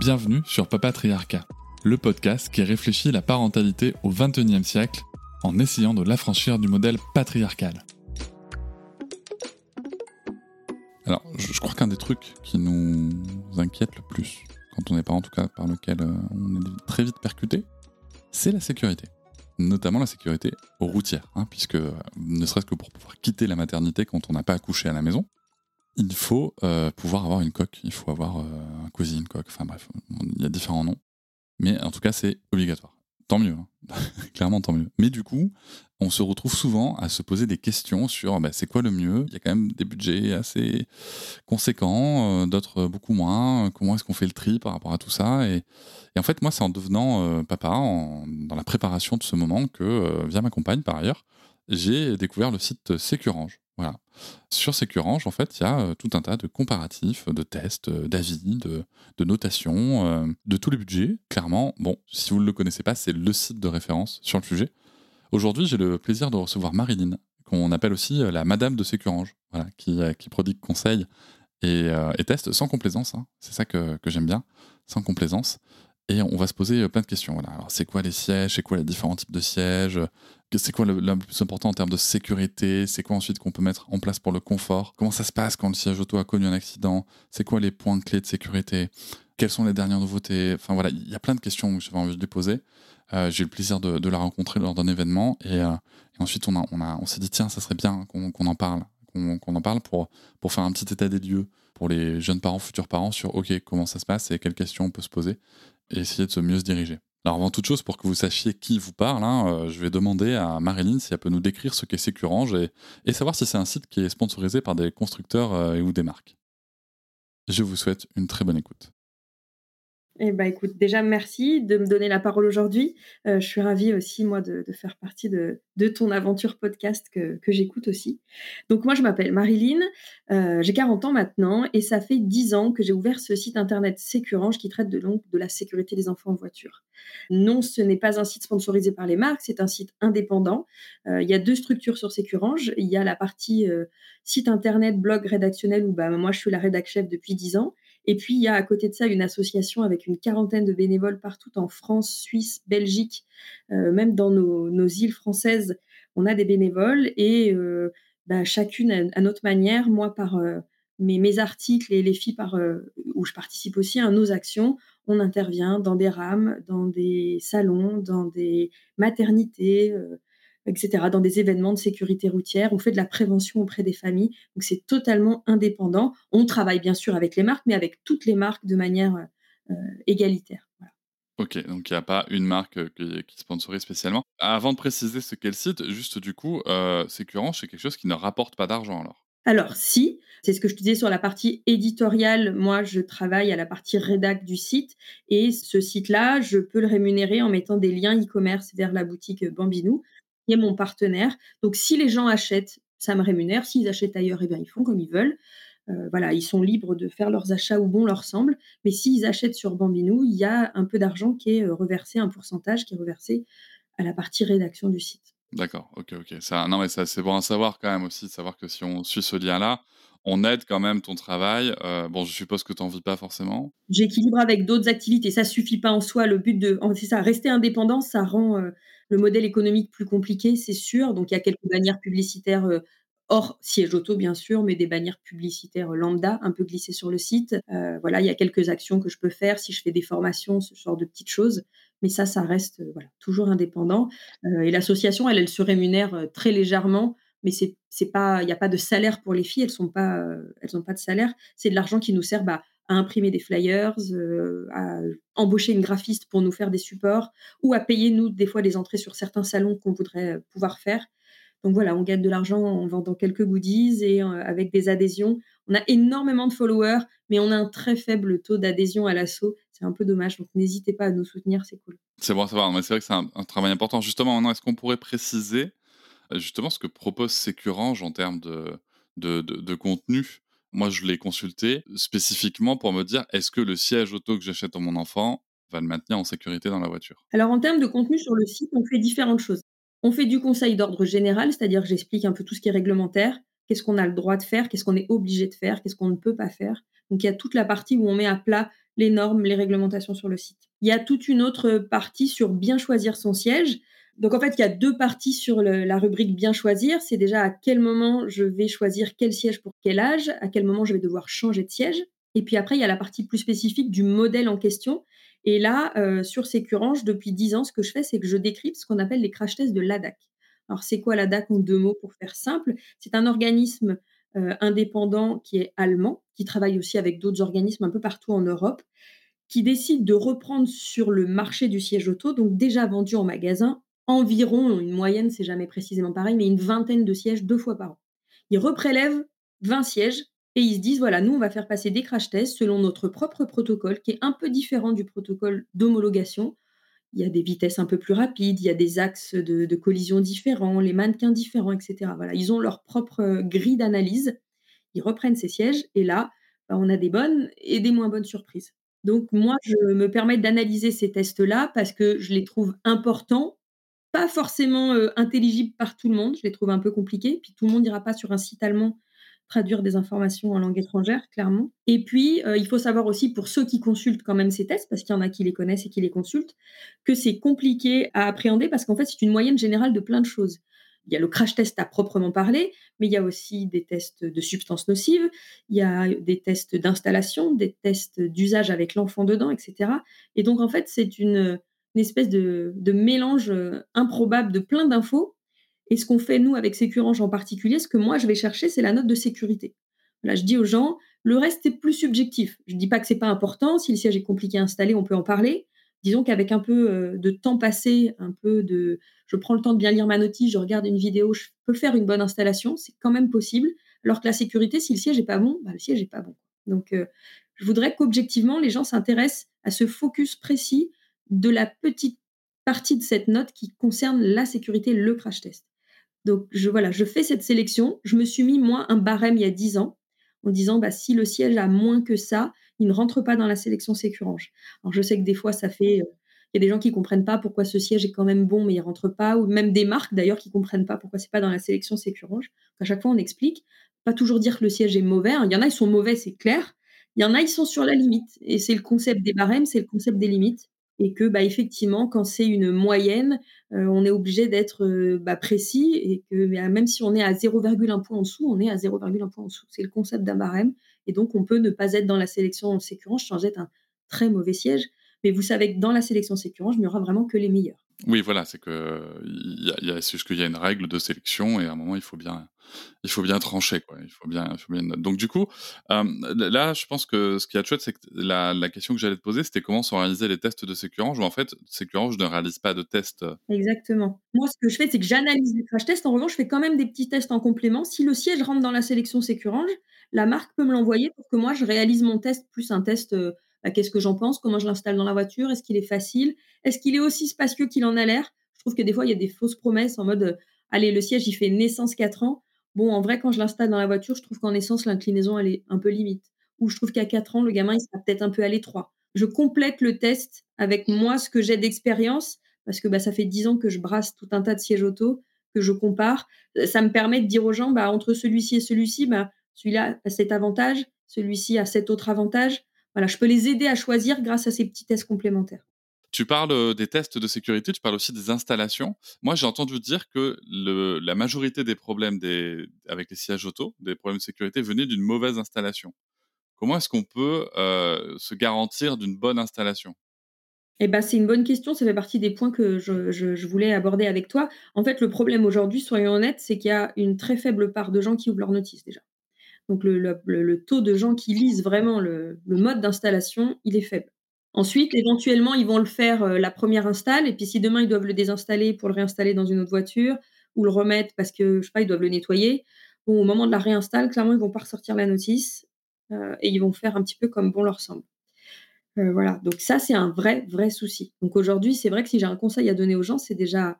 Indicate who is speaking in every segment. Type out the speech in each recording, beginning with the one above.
Speaker 1: Bienvenue sur Papatriarcat, le podcast qui réfléchit la parentalité au XXIe siècle en essayant de l'affranchir du modèle patriarcal. Alors, je crois qu'un des trucs qui nous inquiète le plus, quand on est parent en tout cas, par lequel euh, on est très vite percuté, c'est la sécurité. Notamment la sécurité routière, hein, puisque ne serait-ce que pour pouvoir quitter la maternité quand on n'a pas accouché à la maison, il faut euh, pouvoir avoir une coque, il faut avoir euh, un cosy, une coque, enfin bref, il y a différents noms. Mais en tout cas, c'est obligatoire. Tant mieux, hein. clairement tant mieux. Mais du coup, on se retrouve souvent à se poser des questions sur bah, c'est quoi le mieux? Il y a quand même des budgets assez conséquents, euh, d'autres beaucoup moins. Comment est-ce qu'on fait le tri par rapport à tout ça? Et, en fait, moi, c'est en devenant papa, dans la préparation de ce moment, que via ma compagne par ailleurs, j'ai découvert le site Sécurange. Voilà. Sur Sécurange, en fait, il y a euh, tout un tas de comparatifs, de tests, euh, d'avis, de, notations, euh, de tous les budgets. Clairement, bon, si vous ne le connaissez pas, c'est le site de référence sur le sujet. Aujourd'hui, j'ai le plaisir de recevoir Marilyn, qu'on appelle aussi la Madame de Sécurange, qui, qui prodigue conseils et, tests sans complaisance. Hein. C'est ça que, que j'aime bien, sans complaisance. Et on va se poser plein de questions. Voilà. Alors, c'est quoi les sièges? C'est quoi les différents types de sièges? C'est quoi le, plus important en termes de sécurité? C'est quoi ensuite qu'on peut mettre en place pour le confort? Comment ça se passe quand le siège auto a connu un accident? C'est quoi les points clés de sécurité? Quelles sont les dernières nouveautés? Enfin voilà, il y a plein de questions que j'avais envie de lui poser. Euh, j'ai eu le plaisir de, la rencontrer lors d'un événement et, euh, ensuite on, a, on, a, on s'est dit tiens, ça serait bien qu'on en parle, qu'on en parle pour, pour faire un petit état des lieux pour les jeunes parents, futurs parents sur ok comment ça se passe et quelles questions on peut se poser et essayer de se mieux se diriger. Alors avant toute chose, pour que vous sachiez qui vous parle, hein, euh, je vais demander à Marilyn si elle peut nous décrire ce qu'est Sécurange et, et, savoir si c'est un site qui est sponsorisé par des constructeurs euh, ou des marques. Je vous souhaite une très bonne écoute.
Speaker 2: Eh ben, écoute, déjà, merci de me donner la parole aujourd'hui. Euh, je suis ravie aussi, moi, de, faire partie de, ton aventure podcast que, j'écoute aussi. Donc, moi, je m'appelle Marilyn, euh, j'ai 40 ans maintenant et ça fait 10 ans que j'ai ouvert ce site internet Sécurange qui traite de, la sécurité des enfants en voiture. Non, ce n'est pas un site sponsorisé par les marques, c'est un site indépendant. Euh, il y a deux structures sur Sécurange. Il y a la partie site internet, blog rédactionnel où bah, moi, je suis la rédac depuis 10 ans. Et puis, il y a à côté de ça une association avec une quarantaine de bénévoles partout en France, Suisse, Belgique, euh, même dans nos, îles françaises, on a des bénévoles et euh, bah, chacune à, notre manière, moi par euh, mes, articles et les filles par, où je participe aussi à nos actions, on intervient dans des rames, dans des salons, dans des maternités etc., dans des événements de sécurité routière. On fait de la prévention auprès des familles. Donc, c'est totalement indépendant. On travaille bien sûr avec les marques, mais avec toutes les marques de manière euh, égalitaire.
Speaker 1: Ok, donc il n'y a pas une marque euh, qui, sponsorise spécialement. Avant de préciser ce qu'est le site, juste du coup, euh, c'est quelque chose qui ne rapporte pas d'argent alors?
Speaker 2: Alors si, c'est ce que je te disais sur la partie éditoriale, moi je travaille à la partie rédac du site et ce site-là, je peux le rémunérer en mettant des liens e-commerce vers la boutique Bambinou mon partenaire. Donc, si les gens achètent, ça me rémunère. S'ils achètent ailleurs, et eh bien, ils font comme ils veulent. Euh, voilà, ils sont libres de faire leurs achats où bon leur semble. Mais s'ils achètent sur Bambinou, il y a un peu d'argent qui est euh, reversé, un pourcentage qui est reversé à la partie rédaction du site.
Speaker 1: D'accord, ok, ok. Ça, non, mais ça, c'est bon à savoir quand même aussi, de savoir que si on suit ce lien-là, on aide quand même ton travail. Euh, bon, je suppose que tu n'en vis pas forcément.
Speaker 2: J'équilibre avec d'autres activités. Ça suffit pas en soi. Le but de, c'est ça, rester indépendant, ça rend le modèle économique plus compliqué, c'est sûr. Donc, il y a quelques bannières publicitaires euh, hors siège auto, bien sûr, mais des bannières publicitaires lambda un peu glissées sur le site. Euh, voilà, il y a quelques actions que je peux faire si je fais des formations, ce genre de petites choses. Mais ça, ça reste euh, toujours indépendant. et l'association, elle, elle se rémunère très légèrement mais il n'y a pas de salaire pour les filles elles sont pas elles ont pas de salaire c'est de l'argent qui nous sert bah, à imprimer des flyers, euh, à embaucher une graphiste pour nous faire des supports ou à payer, nous, des fois, des entrées sur certains salons qu'on voudrait euh, pouvoir faire. Donc voilà, on gagne de l'argent en vendant quelques goodies et avec des adhésions. On a énormément de followers, mais on a un très faible taux d'adhésion à l'assaut. C'est un peu dommage, donc n'hésitez pas à nous soutenir, c'est cool.
Speaker 1: C'est bon à savoir, mais c'est vrai que c'est un, travail important. Justement, maintenant, est-ce qu'on pourrait préciser justement ce que propose Sécurange en termes de, de, de contenu? Moi, je l'ai consulté spécifiquement pour me dire est-ce que le siège auto que j'achète à mon enfant va le maintenir en sécurité dans la voiture?
Speaker 2: Alors, en termes de contenu sur le site, on fait différentes choses. On fait du conseil d'ordre général, c'est-à-dire que j'explique un peu tout ce qui est réglementaire, qu'est-ce qu'on a le droit de faire, qu'est-ce qu'on est obligé de faire, qu'est-ce qu'on ne peut pas faire. Donc, il y a toute la partie où on met à plat les normes, les réglementations sur le site. Il y a toute une autre partie sur bien choisir son siège. Donc en fait, il y a deux parties sur la rubrique bien choisir. C'est déjà à quel moment je vais choisir quel siège pour quel âge, à quel moment je vais devoir changer de siège. Et puis après, il y a la partie plus spécifique du modèle en question. Et là, euh, sur Sécurange, depuis 10 ans, ce que je fais, c'est que je décrypte ce qu'on appelle les crash tests de l'ADAC. Alors, c'est quoi l'ADAC en deux mots pour faire simple? C'est un organisme euh, indépendant qui est allemand, qui travaille aussi avec d'autres organismes un peu partout en Europe, qui décide de reprendre sur le marché du siège auto, donc déjà vendu en magasin, environ, une moyenne, c'est jamais précisément pareil, mais une vingtaine de sièges deux fois par an. Ils reprélèvent 20 sièges et ils se disent, voilà, nous, on va faire passer des crash tests selon notre propre protocole, qui est un peu différent du protocole d'homologation. Il y a des vitesses un peu plus rapides, il y a des axes de, collision différents, les mannequins différents, etc. Voilà, ils ont leur propre grille d'analyse. Ils reprennent ces sièges et là, bah, on a des bonnes et des moins bonnes surprises. Donc moi, je me permets d'analyser ces tests-là parce que je les trouve importants pas forcément intelligible par tout le monde. Je les trouve un peu compliqués. Puis tout le monde n'ira pas sur un site allemand traduire des informations en langue étrangère, clairement. Et puis, il faut savoir aussi, pour ceux qui consultent quand même ces tests, parce qu'il y en a qui les connaissent et qui les consultent, que c'est compliqué à appréhender parce qu'en fait, c'est une moyenne générale de plein de choses. Il y a le crash test à proprement parler, mais il y a aussi des tests de substances nocives, il y a des tests d'installation, des tests d'usage avec l'enfant dedans, etc. Et donc, en fait, c'est une, une espèce de, mélange euh, improbable de plein d'infos. Et ce qu'on fait, nous, avec Sécurange en particulier, ce que moi, je vais chercher, c'est la note de sécurité. Là, je dis aux gens, le reste est plus subjectif. Je ne dis pas que c'est pas important. Si le siège est compliqué à installer, on peut en parler. Disons qu'avec un peu euh, de temps passé, un peu de, je prends le temps de bien lire ma notice, je regarde une vidéo, je peux faire une bonne installation, c'est quand même possible. Alors que la sécurité, si le siège est pas bon, bah, le siège est pas bon. Donc, euh, je voudrais qu'objectivement, les gens s'intéressent à ce focus précis de la petite partie de cette note qui concerne la sécurité, le crash test. Donc je, voilà, je fais cette sélection. Je me suis mis, moi, un barème il y a 10 ans en disant bah, si le siège a moins que ça, il ne rentre pas dans la sélection Sécurange. Alors je sais que des fois, ça fait. Euh, il y a des gens qui comprennent pas pourquoi ce siège est quand même bon, mais il rentre pas, ou même des marques d'ailleurs qui comprennent pas pourquoi c'est pas dans la sélection Sécurange. À chaque fois, on explique. Pas toujours dire que le siège est mauvais. Hein. Il y en a, ils sont mauvais, c'est clair. Il y en a, ils sont sur la limite. Et c'est le concept des barèmes, c'est le concept des limites et que bah, effectivement, quand c'est une moyenne, euh, on est obligé d'être euh, bah, précis et que bah, même si on est à 0,1 point en dessous, on est à 0,1 point en dessous. C'est le concept d'un barème et donc on peut ne pas être dans la sélection sécurange sans être un très mauvais siège. Mais vous savez que dans la sélection sécurange, il n'y aura vraiment que les meilleurs.
Speaker 1: Oui, voilà, c'est que c'est juste qu'il y a une règle de sélection et à un moment il faut bien il faut bien trancher quoi. Il faut bien. Donc du coup, là, je pense que ce qui est chouette, c'est que la, la, question que j'allais te poser, c'était comment sont réalisés les tests de Sécurange. Ou en fait, Sécurange ne réalise pas de tests.
Speaker 2: Exactement. Moi, ce que je fais, c'est que j'analyse les crash tests. En revanche, je fais quand même des petits tests en complément. Si le siège rentre dans la sélection Sécurange, la marque peut me l'envoyer pour que moi je réalise mon test plus un test. Bah, qu'est-ce que j'en pense Comment je l'installe dans la voiture Est-ce qu'il est facile Est-ce qu'il est aussi spacieux qu'il en a l'air Je trouve que des fois, il y a des fausses promesses en mode allez, le siège, il fait naissance 4 ans. Bon, en vrai, quand je l'installe dans la voiture, je trouve qu'en essence, l'inclinaison, elle est un peu limite. Ou je trouve qu'à 4 ans, le gamin, il sera peut-être un peu à l'étroit. Je complète le test avec moi, ce que j'ai d'expérience, parce que bah, ça fait 10 ans que je brasse tout un tas de sièges auto, que je compare. Ça me permet de dire aux gens, bah, entre celui-ci et celui-ci, bah, celui-là a cet avantage, celui-ci a cet autre avantage. Voilà, je peux les aider à choisir grâce à ces petits tests complémentaires.
Speaker 1: Tu parles des tests de sécurité, tu parles aussi des installations. Moi, j'ai entendu dire que le, la majorité des problèmes avec les sièges auto, des problèmes de sécurité, venaient d'une mauvaise installation. Comment est-ce qu'on peut se garantir d'une bonne installation?
Speaker 2: Eh ben, c'est une bonne question. Ça fait partie des points que je, voulais aborder avec toi. En fait, le problème aujourd'hui, soyons honnêtes, c'est qu'il y a une très faible part de gens qui ouvrent leur notice déjà. Donc, le, le, le taux de gens qui lisent vraiment le, mode d'installation, il est faible. Ensuite, éventuellement, ils vont le faire la première install, et puis si demain ils doivent le désinstaller pour le réinstaller dans une autre voiture, ou le remettre parce que, je sais pas, ils doivent le nettoyer. Bon, au moment de la réinstalle, clairement, ils vont pas ressortir la notice euh, et ils vont faire un petit peu comme bon leur semble. Euh, voilà, donc ça, c'est un vrai, vrai souci. Donc aujourd'hui, c'est vrai que si j'ai un conseil à donner aux gens, c'est déjà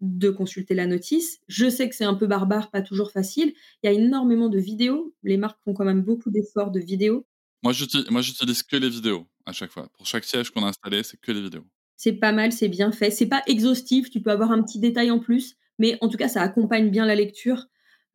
Speaker 2: de consulter la notice. Je sais que c'est un peu barbare, pas toujours facile. Il y a énormément de vidéos. Les marques font quand même beaucoup d'efforts de vidéos.
Speaker 1: Moi, j'utilise que les vidéos à chaque fois. Pour chaque siège qu'on a installé, c'est que les vidéos.
Speaker 2: C'est pas mal, c'est bien fait. C'est pas exhaustif, tu peux avoir un petit détail en plus, mais en tout cas, ça accompagne bien la lecture.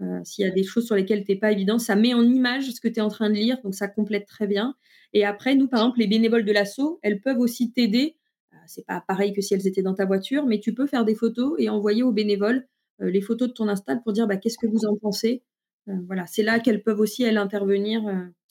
Speaker 2: Euh, s'il y a des choses sur lesquelles tu n'es pas évident, ça met en image ce que tu es en train de lire, donc ça complète très bien. Et après, nous, par exemple, les bénévoles de l'assaut, elles peuvent aussi t'aider. Euh, c'est pas pareil que si elles étaient dans ta voiture, mais tu peux faire des photos et envoyer aux bénévoles euh, les photos de ton install pour dire bah, qu'est-ce que vous en pensez. Voilà, c'est là qu'elles peuvent aussi, elles, intervenir.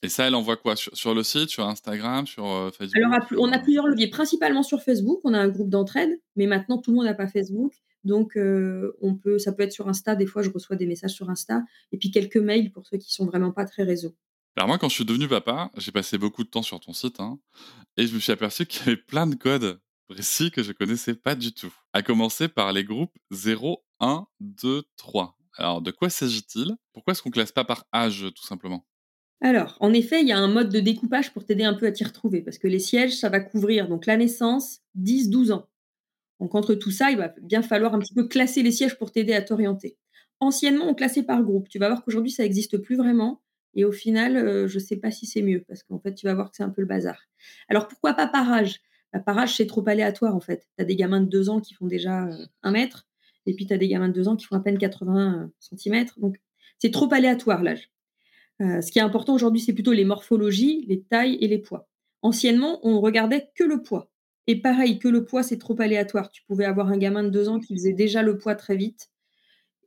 Speaker 1: Et ça, elle envoie quoi? Sur, le site, sur Instagram, sur Facebook
Speaker 2: Alors, on a plusieurs leviers, principalement sur Facebook. On a un groupe d'entraide, mais maintenant, tout le monde n'a pas Facebook. Donc, on peut, ça peut être sur Insta. Des fois, je reçois des messages sur Insta. Et puis, quelques mails pour ceux qui sont vraiment pas très réseau.
Speaker 1: Alors, moi, quand je suis devenu papa, j'ai passé beaucoup de temps sur ton site. Hein, et je me suis aperçu qu'il y avait plein de codes précis que je connaissais pas du tout. À commencer par les groupes 0, 1, 2, 3. Alors, de quoi s'agit-il? Pourquoi est-ce qu'on classe pas par âge, tout simplement?
Speaker 2: Alors, en effet, il y a un mode de découpage pour t'aider un peu à t'y retrouver, parce que les sièges, ça va couvrir donc la naissance, 10-12 ans. Donc, entre tout ça, il va bien falloir un petit peu classer les sièges pour t'aider à t'orienter. Anciennement, on classait par groupe. Tu vas voir qu'aujourd'hui, ça n'existe plus vraiment. Et au final, euh, je ne sais pas si c'est mieux, parce qu'en fait, tu vas voir que c'est un peu le bazar. Alors, pourquoi pas par âge? Bah, Par âge, c'est trop aléatoire, en fait. Tu as des gamins de 2 ans qui font déjà 1 euh, mètre, et puis tu as des gamins de 2 ans qui font à peine 80 euh, cm. Donc, c'est trop aléatoire, l'âge. Euh, ce qui est important aujourd'hui, c'est plutôt les morphologies, les tailles et les poids. Anciennement, on regardait que le poids. Et pareil, que le poids, c'est trop aléatoire. Tu pouvais avoir un gamin de deux ans qui faisait déjà le poids très vite,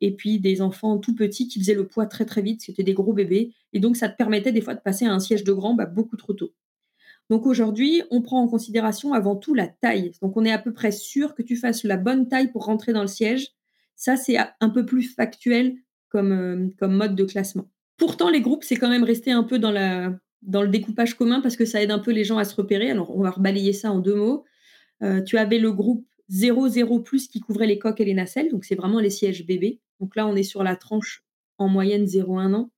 Speaker 2: et puis des enfants tout petits qui faisaient le poids très très vite, c'était des gros bébés. Et donc, ça te permettait des fois de passer à un siège de grand bah, beaucoup trop tôt. Donc aujourd'hui, on prend en considération avant tout la taille. Donc on est à peu près sûr que tu fasses la bonne taille pour rentrer dans le siège. Ça, c'est un peu plus factuel comme, euh, comme mode de classement. Pourtant, les groupes, c'est quand même resté un peu dans, le découpage commun parce que ça aide un peu les gens à se repérer. Alors, on va rebalayer ça en deux mots. Euh, tu avais le groupe 0-0 qui couvrait les coques et les nacelles. Donc, c'est vraiment les sièges bébés. Donc là, on est sur la tranche en moyenne 0-1 an.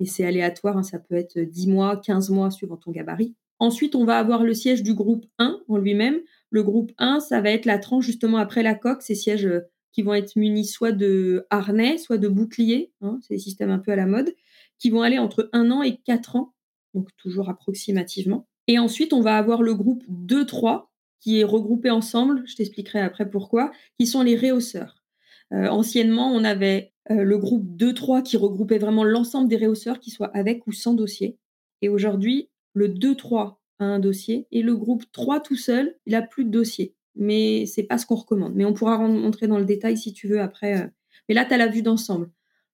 Speaker 2: Et c'est aléatoire. Hein. ça peut être 10 mois, 15 mois suivant ton gabarit. Ensuite, on va avoir le siège du groupe 1 en lui-même. Le groupe 1, ça va être la tranche justement après la coque, ces sièges euh, qui vont être munis soit de harnais, soit de boucliers. Hein. c'est des systèmes un peu à la mode qui vont aller entre 1 an et 4 ans, donc toujours approximativement. Et ensuite, on va avoir le groupe 2-3 qui est regroupé ensemble, je t'expliquerai après pourquoi, qui sont les réhausseurs. Euh, anciennement, on avait euh, le groupe 2-3 qui regroupait vraiment l'ensemble des réhausseurs, qui soient avec ou sans dossier. Et aujourd'hui, le 2-3 a un dossier et le groupe 3 tout seul, il n'a plus de dossier. Mais c'est pas ce qu'on recommande. Mais on pourra rentrer dans le détail si tu veux après. Euh. Mais là, tu as la vue d'ensemble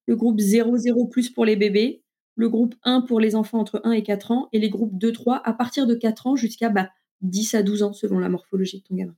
Speaker 2: le groupe 0-0 pour les bébés, le groupe 1 pour les enfants entre 1 et 4 ans, et les groupes 2-3 à partir de 4 ans jusqu'à bah, 10 à 12 ans selon la morphologie de ton gamin.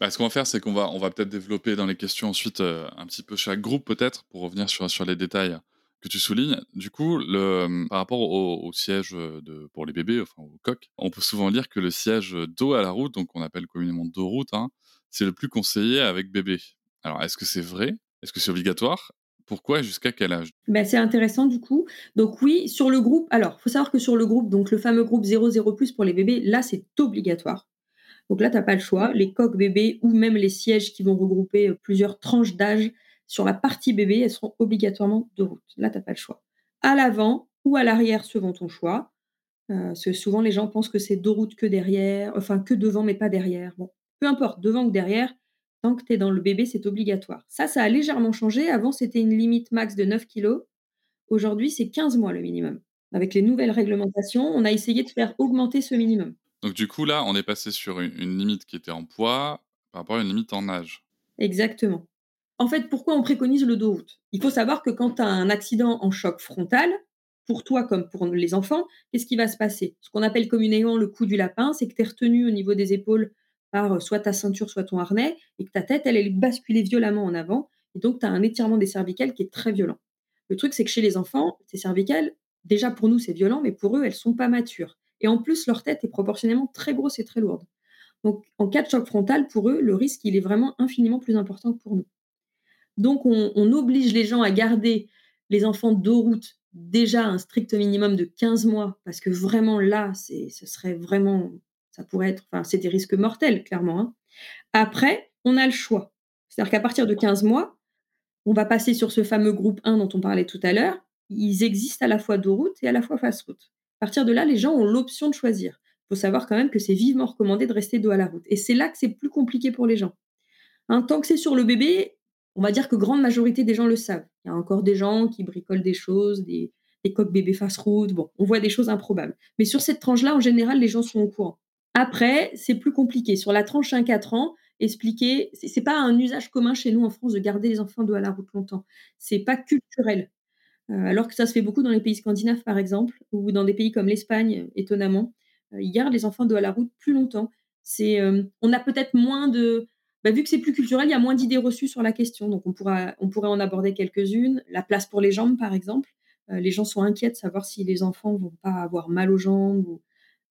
Speaker 1: Bah, ce qu'on va faire, c'est qu'on va, on va peut-être développer dans les questions ensuite euh, un petit peu chaque groupe peut-être pour revenir sur, sur les détails que tu soulignes. Du coup, le, par rapport au, siège de, pour les bébés, enfin au coq, on peut souvent lire que le siège dos à la route, donc on appelle communément dos route, hein, c'est le plus conseillé avec bébé. Alors, est-ce que c'est vrai? Est-ce que c'est obligatoire? Pourquoi et jusqu'à quel âge?
Speaker 2: Ben, C'est intéressant du coup. Donc oui, sur le groupe, alors il faut savoir que sur le groupe, donc le fameux groupe 00 pour les bébés, là c'est obligatoire. Donc là, tu n'as pas le choix. Les coques bébés ou même les sièges qui vont regrouper plusieurs tranches d'âge sur la partie bébé, elles seront obligatoirement de route. Là, tu n'as pas le choix. À l'avant ou à l'arrière, selon ton choix. Euh, parce que souvent, les gens pensent que c'est deux routes que derrière, enfin que devant, mais pas derrière. Bon, peu importe, devant ou derrière, Tant que tu es dans le bébé, c'est obligatoire. Ça, ça a légèrement changé. Avant, c'était une limite max de 9 kg. Aujourd'hui, c'est 15 mois le minimum. Avec les nouvelles réglementations, on a essayé de faire augmenter ce minimum.
Speaker 1: Donc du coup, là, on est passé sur une, limite qui était en poids par rapport à une limite en âge.
Speaker 2: Exactement. En fait, pourquoi on préconise le dos route Il faut savoir que quand tu as un accident en choc frontal, pour toi comme pour les enfants, qu'est-ce qui va se passer? Ce qu'on appelle communément le coup du lapin, c'est que tu es retenu au niveau des épaules par soit ta ceinture, soit ton harnais, et que ta tête, elle, est basculée violemment en avant, et donc tu as un étirement des cervicales qui est très violent. Le truc, c'est que chez les enfants, ces cervicales, déjà pour nous, c'est violent, mais pour eux, elles sont pas matures. Et en plus, leur tête est proportionnellement très grosse et très lourde. Donc, en cas de choc frontal, pour eux, le risque, il est vraiment infiniment plus important que pour nous. Donc, on, oblige les gens à garder les enfants de route déjà un strict minimum de 15 mois, parce que vraiment là, c'est, ce serait vraiment, ça pourrait être, enfin, c'est des risques mortels, clairement. hein. Après, on a le choix. C'est-à-dire qu'à partir de 15 mois, on va passer sur ce fameux groupe 1 dont on parlait tout à l'heure. Ils existent à la fois dos route et à la fois face route. À partir de là, les gens ont l'option de choisir. Il faut savoir quand même que c'est vivement recommandé de rester dos à la route. Et c'est là que c'est plus compliqué pour les gens. Hein, tant que c'est sur le bébé, on va dire que grande majorité des gens le savent. Il y a encore des gens qui bricolent des choses, des, coques bébés face route. Bon, on voit des choses improbables. Mais sur cette tranche-là, en général, les gens sont au courant. Après, c'est plus compliqué. Sur la tranche 5-4 ans, expliquer, c'est pas un usage commun chez nous en France de garder les enfants dos à la route longtemps. C'est pas culturel. Euh, alors que ça se fait beaucoup dans les pays scandinaves, par exemple, ou dans des pays comme l'Espagne, étonnamment. Euh, ils gardent les enfants dos à la route plus longtemps. C'est, euh, on a peut-être moins de, bah, vu que c'est plus culturel, il y a moins d'idées reçues sur la question. Donc, on, pourra, on pourrait en aborder quelques-unes. La place pour les jambes, par exemple. Euh, les gens sont inquiets de savoir si les enfants vont pas avoir mal aux jambes,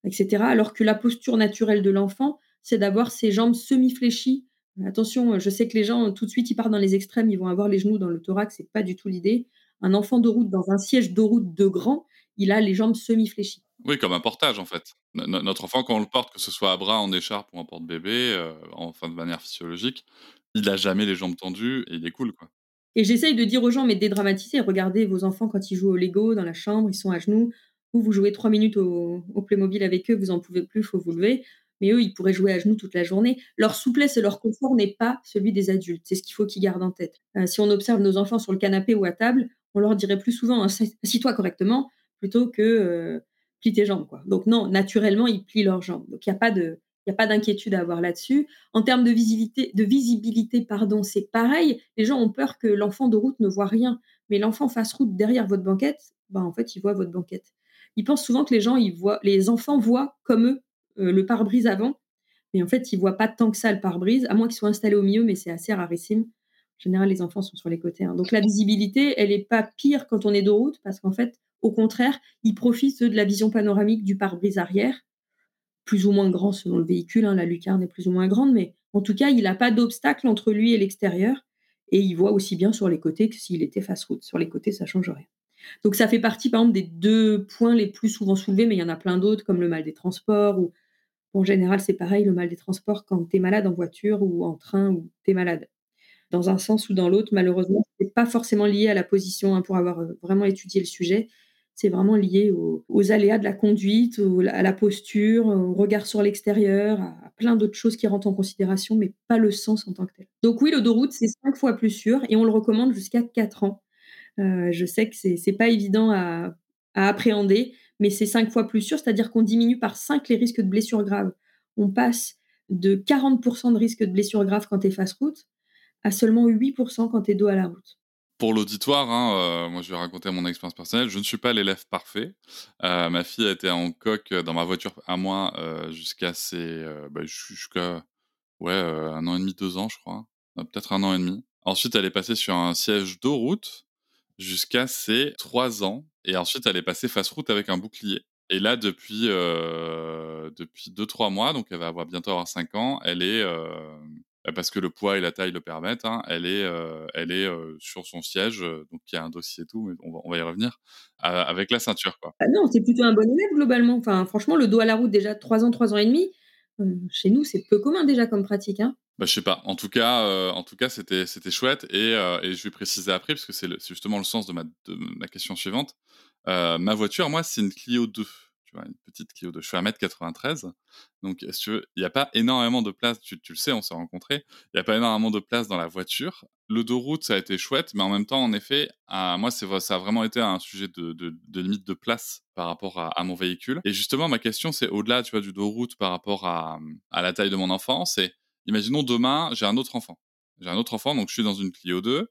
Speaker 2: etc. Alors que la posture naturelle de l'enfant, c'est d'avoir ses jambes semi-fléchies. Attention, je sais que les gens, tout de suite, ils partent dans les extrêmes, ils vont avoir les genoux dans le thorax, c'est pas du tout l'idée. Un enfant de route dans un siège de route de grand, il a les jambes semi-fléchies.
Speaker 1: Oui, comme un portage en fait. No- no- notre enfant, quand on le porte, que ce soit à bras, en écharpe ou en porte-bébé, euh, enfin de manière physiologique, il a jamais les jambes tendues et il est cool quoi.
Speaker 2: Et j'essaye de dire aux gens, mais dédramatisez, regardez vos enfants quand ils jouent au Lego dans la chambre, ils sont à genoux. Vous, vous jouez trois minutes au, Playmobil avec eux, vous en pouvez plus, il faut vous lever. Mais eux, ils pourraient jouer à genoux toute la journée. Leur souplesse et leur confort n'est pas celui des adultes. C'est ce qu'il faut qu'ils gardent en tête. Euh, si on observe nos enfants sur le canapé ou à table, on leur dirait plus souvent Assis- assis-toi correctement plutôt que euh, plie tes jambes. Quoi. Donc non, naturellement, ils plient leurs jambes. Donc il n'y a pas d'inquiétude à avoir là-dessus. En termes de visibilité, pardon, c'est pareil. Les gens ont peur que l'enfant de route ne voit rien, mais l'enfant face route derrière votre banquette, ben, en fait, il voit votre banquette. Ils pensent souvent que les gens, ils voient, les enfants voient comme eux euh, le pare-brise avant, mais en fait, ils voient pas tant que ça le pare-brise, à moins qu'ils soient installés au milieu, mais c'est assez rarissime. En général, les enfants sont sur les côtés. hein. Donc la visibilité, elle est pas pire quand on est de route, parce qu'en fait, au contraire, ils profitent de la vision panoramique du pare-brise arrière plus ou moins grand selon le véhicule. hein, la lucarne est plus ou moins grande, mais en tout cas, il n'a pas d'obstacle entre lui et l'extérieur. Et il voit aussi bien sur les côtés que s'il était face route. Sur les côtés, ça change rien. Donc ça fait partie, par exemple, des deux points les plus souvent soulevés, mais il y en a plein d'autres, comme le mal des transports. Ou en général, c'est pareil, le mal des transports quand tu es malade en voiture ou en train ou tu es malade. Dans un sens ou dans l'autre, malheureusement, ce n'est pas forcément lié à la position hein, pour avoir euh, vraiment étudié le sujet c'est vraiment lié aux, aléas de la conduite, à la posture, au regard sur l'extérieur, à plein d'autres choses qui rentrent en considération, mais pas le sens en tant que tel. Donc oui, le dos route, c'est cinq fois plus sûr et on le recommande jusqu'à 4 ans. Euh, je sais que c'est c'est pas évident à, à appréhender, mais c'est cinq fois plus sûr, c'est-à-dire qu'on diminue par 5 les risques de blessures graves. On passe de 40% de risque de blessures graves quand tu es face route à seulement 8% quand tu es dos à la route.
Speaker 1: Pour l'auditoire, hein, euh, moi je vais raconter mon expérience personnelle. Je ne suis pas l'élève parfait. Euh, ma fille a été en coque dans ma voiture à moi euh, jusqu'à ses, euh, bah, jusqu'à ouais euh, un an et demi, deux ans, je crois, Euh, peut-être un an et demi. Ensuite, elle est passée sur un siège de route jusqu'à ses trois ans, et ensuite elle est passée face route avec un bouclier. Et là, depuis euh, depuis deux trois mois, donc elle va avoir bientôt avoir cinq ans, elle est euh, euh, parce que le poids et la taille le permettent, hein, elle est, euh, elle est euh, sur son siège, euh, donc il y a un dossier et tout, mais on va, on va y revenir, avec la ceinture. Quoi.
Speaker 2: Ah non, c'est plutôt un bon élève globalement. Enfin, franchement, le dos à la route déjà 3 ans, 3 ans et demi, euh, chez nous, c'est peu commun déjà comme pratique. Hein.
Speaker 1: Bah, je sais pas. En tout cas, en tout cas, c'était c'était chouette et, et je vais préciser après parce que c'est justement le sens de ma de ma question suivante. Ma voiture, moi, c'est une Clio 2. Une petite Clio 2. Je suis à 1m93. Donc, il n'y a pas énormément de place. Tu, le sais, on s'est rencontrés. Il n'y a pas énormément de place dans la voiture. Le dos route, ça a été chouette, mais en même temps, en effet, euh, moi, ça a vraiment été un sujet de, limite de place par rapport à, mon véhicule. Et justement, ma question, c'est au-delà, du dos route par rapport à, la taille de mon enfant, c'est imaginons demain, j'ai un autre enfant. J'ai un autre enfant, donc je suis dans une Clio 2.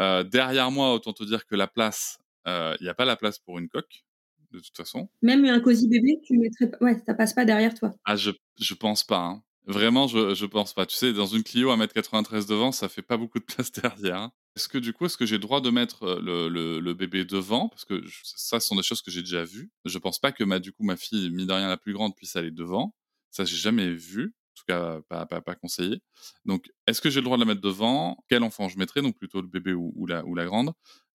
Speaker 1: Euh, derrière moi, autant te dire que la place, il n'y a pas la place pour une coque, de toute façon.
Speaker 2: Même un cosy bébé, tu mettrais pas... Ouais, ça passe pas derrière toi.
Speaker 1: Ah, je, je pense pas. hein. Vraiment, je, je pense pas. Tu sais, dans une Clio, 1m93 devant, ça fait pas beaucoup de place derrière. Est-ce que du coup, est-ce que j'ai le droit de mettre euh, le, le, le bébé devant? Parce que je- ça, ce sont des choses que j'ai déjà vues. Je pense pas que ma, du coup, ma fille, mine de rien, la plus grande, puisse aller devant. Ça, j'ai jamais vu. tout cas pas, pas, pas conseillé. Donc, est-ce que j'ai le droit de la mettre devant? Quel enfant je mettrai Donc plutôt le bébé ou, la, ou la grande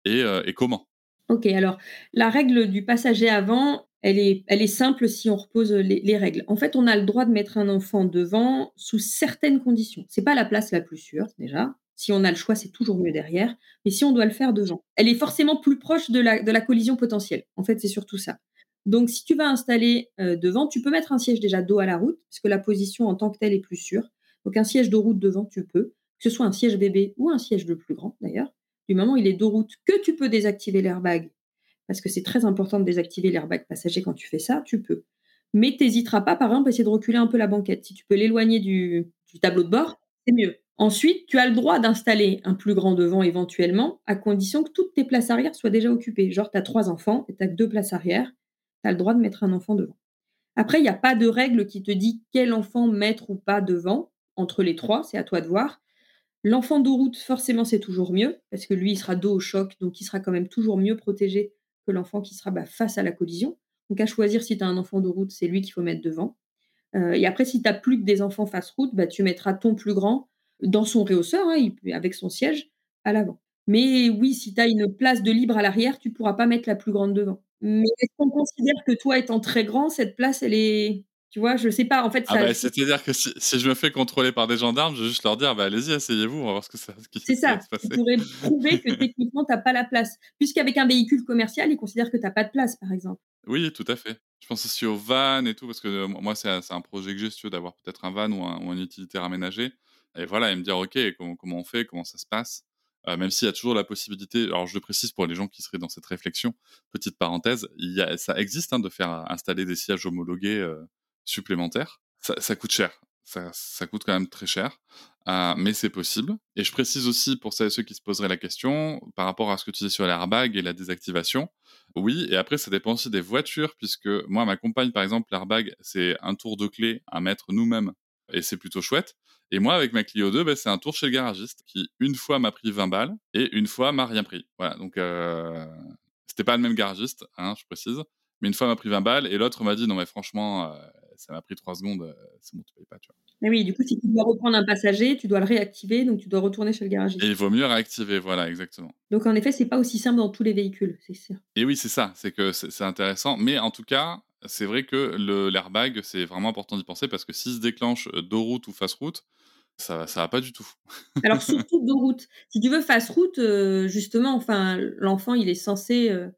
Speaker 1: et, et comment?
Speaker 2: Ok, alors la règle du passager avant, elle est, simple si on repose les, les, règles. En fait, on a le droit de mettre un enfant devant sous certaines conditions. C'est pas la place la plus sûre déjà. Si on a le choix, c'est toujours mieux derrière. Mais si on doit le faire devant, elle est forcément plus proche de la, collision potentielle. En fait, c'est surtout ça. Donc, si tu vas installer euh, devant, tu peux mettre un siège déjà dos à la route, puisque la position en tant que telle est plus sûre. Donc, un siège de route devant, tu peux, que ce soit un siège bébé ou un siège de plus grand d'ailleurs. Du moment où il est dos route, que tu peux désactiver l'airbag, parce que c'est très important de désactiver l'airbag passager quand tu fais ça, tu peux. Mais t'hésiteras pas, par exemple, à essayer de reculer un peu la banquette. Si tu peux l'éloigner du, tableau de bord, c'est mieux. Ensuite, tu as le droit d'installer un plus grand devant éventuellement, à condition que toutes tes places arrière soient déjà occupées. Genre, tu as trois enfants et tu que deux places arrière, tu as le droit de mettre un enfant devant. Après, il n'y a pas de règle qui te dit quel enfant mettre ou pas devant. Entre les trois, c'est à toi de voir. L'enfant de route, forcément, c'est toujours mieux, parce que lui, il sera dos au choc, donc il sera quand même toujours mieux protégé que l'enfant qui sera bah, face à la collision. Donc, à choisir si tu as un enfant de route, c'est lui qu'il faut mettre devant. Euh, et après, si tu n'as plus que des enfants face route, bah, tu mettras ton plus grand dans son réhausseur, hein, avec son siège, à l'avant. Mais oui, si tu as une place de libre à l'arrière, tu pourras pas mettre la plus grande devant. Mais est-ce qu'on considère que toi, étant très grand, cette place, elle est tu vois, je sais pas. En fait,
Speaker 1: ah bah, c'est-à-dire que si, je me fais contrôler par des gendarmes, je vais juste leur dire, bah, allez-y, essayez-vous, on va voir ce que ça.
Speaker 2: C'est ça. Tu pourrais prouver que techniquement, tu n'as pas la place, puisqu'avec un véhicule commercial, ils considèrent que tu n'as pas de place, par exemple.
Speaker 1: Oui, tout à fait. Je pense aussi aux vannes et tout, parce que euh, moi, c'est un projet que j'ai, si d'avoir peut-être un van ou un, ou un utilitaire aménagé. Et voilà, et me dire, OK, comment, comment on fait, comment ça se passe? Euh, même s'il y a toujours la possibilité, alors je le précise pour les gens qui seraient dans cette réflexion, petite parenthèse, il y a, ça existe hein, de faire installer des sièges homologués euh, supplémentaires. Ça, coûte cher, ça, coûte quand même très cher, euh, mais c'est possible. Et je précise aussi pour celles et ceux qui se poseraient la question, par rapport à ce que tu dis sur l'airbag et la désactivation, oui, et après ça dépend aussi des voitures, puisque moi, ma compagne, par exemple, l'airbag, c'est un tour de clé à mettre nous-mêmes, et c'est plutôt chouette. Et moi, avec ma Clio 2, bah, c'est un tour chez le garagiste qui, une fois, m'a pris 20 balles et une fois, m'a rien pris. Voilà, donc euh, c'était pas le même garagiste, hein, je précise. Mais une fois, m'a pris 20 balles et l'autre m'a dit non, mais franchement, euh, ça m'a pris 3 secondes, euh, c'est bon, tu payes pas, tu vois.
Speaker 2: Mais oui, du coup, si tu dois reprendre un passager, tu dois le réactiver, donc tu dois retourner chez le garagiste.
Speaker 1: Et il vaut mieux réactiver, voilà, exactement.
Speaker 2: Donc en effet, c'est pas aussi simple dans tous les véhicules, c'est sûr.
Speaker 1: Et oui, c'est ça, c'est que c'est intéressant. Mais en tout cas, c'est vrai que l'airbag, c'est vraiment important d'y penser parce que s'il se déclenche dos route ou face route, ça, ça va pas du tout.
Speaker 2: Alors surtout dos route. Si tu veux face route, euh, justement, enfin, l'enfant, il est censé euh,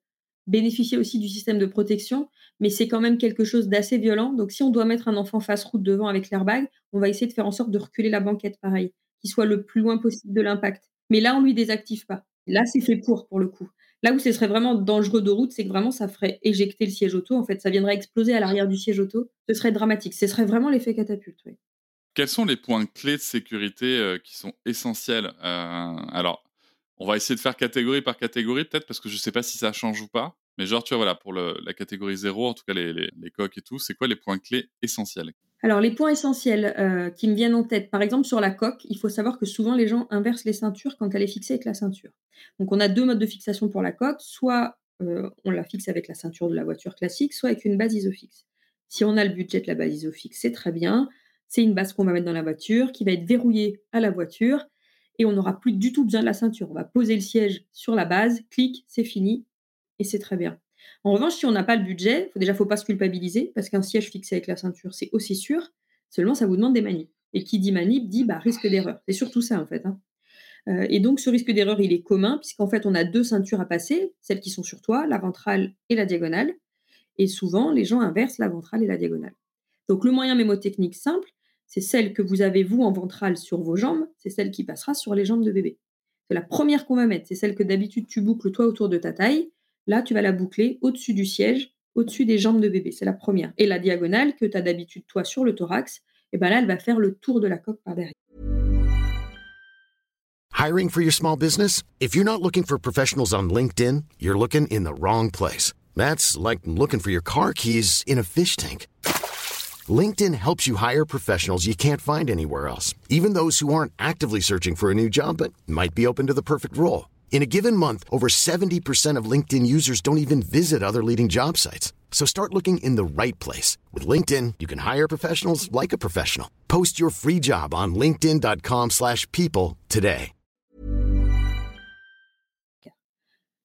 Speaker 2: bénéficier aussi du système de protection, mais c'est quand même quelque chose d'assez violent. Donc si on doit mettre un enfant face route devant avec l'airbag, on va essayer de faire en sorte de reculer la banquette, pareil, qu'il soit le plus loin possible de l'impact. Mais là, on lui désactive pas. Là, c'est fait pour, pour le coup. Là où ce serait vraiment dangereux de route, c'est que vraiment ça ferait éjecter le siège auto. En fait, ça viendrait exploser à l'arrière du siège auto. Ce serait dramatique. Ce serait vraiment l'effet catapulte.
Speaker 1: Quels sont les points clés de sécurité euh, qui sont essentiels euh, Alors, on va essayer de faire catégorie par catégorie, peut-être, parce que je ne sais pas si ça change ou pas. Mais genre, tu vois, voilà, pour la catégorie 0, en tout cas les, coques et tout, c'est quoi les points clés essentiels?
Speaker 2: Alors, les points essentiels euh, qui me viennent en tête, par exemple, sur la coque, il faut savoir que souvent les gens inversent les ceintures quand elle est fixée avec la ceinture. Donc, on a deux modes de fixation pour la coque. Soit on la fixe avec la ceinture de la voiture classique, soit avec une base isofix. Si on a le budget de la base isofix, c'est très bien c'est une base qu'on va mettre dans la voiture, qui va être verrouillée à la voiture, on n'aura plus du tout besoin de la ceinture. On va poser le siège sur la base, clic, c'est fini, et c'est très bien. En revanche, si on n'a pas le budget, faut, déjà, faut pas se culpabiliser, parce qu'un siège fixé avec la ceinture, c'est aussi sûr, seulement ça vous demande des manips. Et qui dit manip dit bah, risque d'erreur. C'est surtout ça, en fait. Hein. Euh, et donc, ce risque d'erreur, il est commun, puisqu'en fait, on a deux ceintures à passer, celles qui sont sur toi, la ventrale et la diagonale. Et souvent, les gens inversent la ventrale et la diagonale. Donc, le moyen mémotechnique simple, c'est celle que vous avez, vous, en ventrale sur vos jambes, c'est celle qui passera sur les jambes de bébé. C'est la première qu'on va mettre, c'est celle que d'habitude tu boucles toi autour de ta taille. Là, tu vas la boucler au-dessus du siège, au-dessus des jambes de bébé. C'est la première. Et la diagonale que tu as d'habitude toi sur le thorax, et eh ben là, elle va faire le tour de la coque par derrière.
Speaker 3: Hiring for your small business? If you're not looking for professionals on LinkedIn, you're looking in the wrong place. That's like looking for your car keys in a fish tank. LinkedIn helps you hire professionals you can't find anywhere else, even those who aren't actively searching for a new job but might be open to the perfect role. In a given month, over 70% of LinkedIn users don't even visit other leading job sites. So start looking in the right place. With LinkedIn, you can hire professionals like a professional. Post your free job on linkedin.com/people slash people today.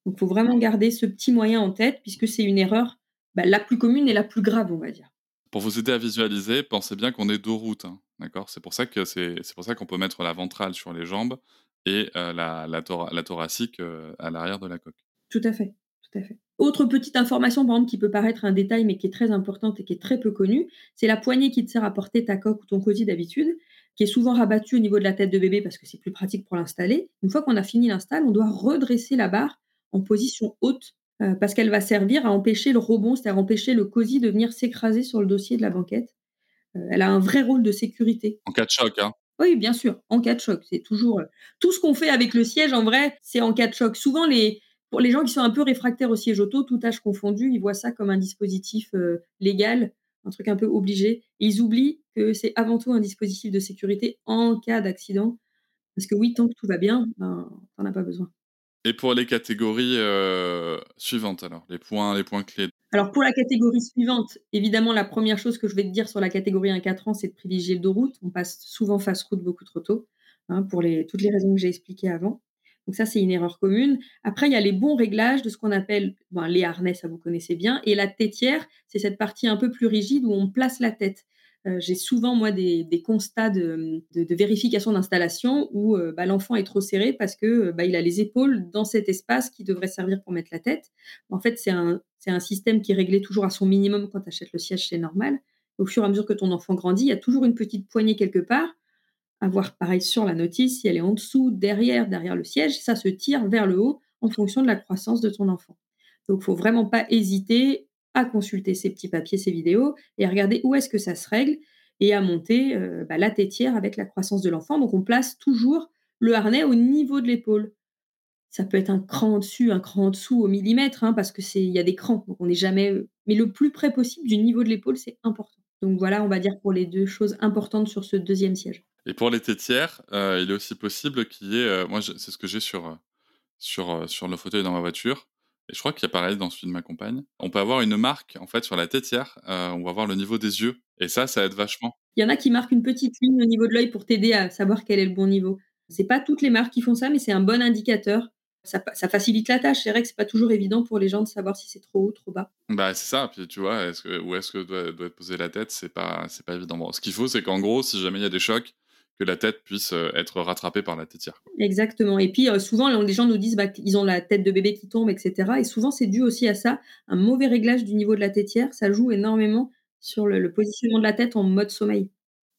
Speaker 2: Il faut vraiment garder ce petit moyen en tête puisque c'est une erreur bah, la plus commune et la plus grave, on va dire.
Speaker 1: Pour vous aider à visualiser, pensez bien qu'on est dos routes, hein, C'est pour ça qu'on peut mettre la ventrale sur les jambes et euh, la thoracique euh, à l'arrière de la coque.
Speaker 2: Tout à fait, tout à fait. Autre petite information, par exemple, qui peut paraître un détail, mais qui est très importante et qui est très peu connue, c'est la poignée qui te sert à porter ta coque ou ton cosy d'habitude, qui est souvent rabattue au niveau de la tête de bébé parce que c'est plus pratique pour l'installer. Une fois qu'on a fini l'install, on doit redresser la barre en position haute euh, parce qu'elle va servir à empêcher le rebond, c'est-à-dire empêcher le cosy de venir s'écraser sur le dossier de la banquette. Euh, elle a un vrai rôle de sécurité.
Speaker 1: En cas de choc, hein
Speaker 2: Oui, bien sûr, en cas de choc. C'est toujours. euh, tout ce qu'on fait avec le siège, en vrai, c'est en cas de choc. Souvent, les, pour les gens qui sont un peu réfractaires au siège auto, tout âge confondu, ils voient ça comme un dispositif euh, légal, un truc un peu obligé. Et ils oublient que c'est avant tout un dispositif de sécurité en cas d'accident. Parce que oui, tant que tout va bien, ben, t'en as pas besoin.
Speaker 1: Et pour les catégories euh, suivantes, alors, les points, les points clés.
Speaker 2: Alors pour la catégorie suivante, évidemment, la première chose que je vais te dire sur la catégorie 1-4 ans, c'est de privilégier le dos route. On passe souvent face route beaucoup trop tôt, hein, pour les, toutes les raisons que j'ai expliquées avant. Donc ça, c'est une erreur commune. Après, il y a les bons réglages de ce qu'on appelle ben, les harnais, ça vous connaissez bien. Et la tétière, c'est cette partie un peu plus rigide où on place la tête. Euh, j'ai souvent, moi, des, constats de, vérification d'installation où euh, bah, l'enfant est trop serré parce que euh, bah, il a les épaules dans cet espace qui devrait servir pour mettre la tête. En fait, c'est un, c'est un système qui est réglé toujours à son minimum quand tu achètes le siège, c'est normal. Au fur et à mesure que ton enfant grandit, il y a toujours une petite poignée quelque part. À voir pareil sur la notice, si elle est en dessous, derrière, derrière le siège, ça se tire vers le haut en fonction de la croissance de ton enfant. Donc, il faut vraiment pas hésiter à consulter ces petits papiers, ces vidéos et à regarder où est-ce que ça se règle et à monter euh, bah, la tétière avec la croissance de l'enfant. Donc, on place toujours le harnais au niveau de l'épaule. Ça peut être un cran en dessus, un cran en dessous au millimètre, hein, parce que c'est il y a des crans, donc on n'est jamais. euh, Mais le plus près possible du niveau de l'épaule, c'est important. Donc voilà, on va dire pour les deux choses importantes sur ce deuxième siège.
Speaker 1: Et pour les tétières, euh, il est aussi possible qu'il y ait. moi, c'est ce que j'ai sur le fauteuil dans ma voiture. Et je crois qu'il y a pareil dans celui de ma compagne. On peut avoir une marque, en fait, sur la tétière. euh, on va voir le niveau des yeux. Et ça, ça aide vachement.
Speaker 2: Il y en a qui marquent une petite ligne au niveau de l'œil pour t'aider à savoir quel est le bon niveau. C'est pas toutes les marques qui font ça, mais c'est un bon indicateur. Ça, facilite la tâche. C'est vrai que c'est pas toujours évident pour les gens de savoir si c'est trop haut, trop bas.
Speaker 1: Bah, c'est ça. Puis tu vois, est-ce que, où est-ce que doit, doit être posée la tête C'est pas, c'est pas évident. Bon, ce qu'il faut, c'est qu'en gros, si jamais il y a des chocs, que la tête puisse euh, être rattrapée par la tétière.
Speaker 2: Exactement. Et puis euh, souvent, les gens nous disent bah, qu'ils ont la tête de bébé qui tombe, etc. Et souvent, c'est dû aussi à ça. Un mauvais réglage du niveau de la tétière, ça joue énormément sur le, le positionnement de la tête en mode sommeil.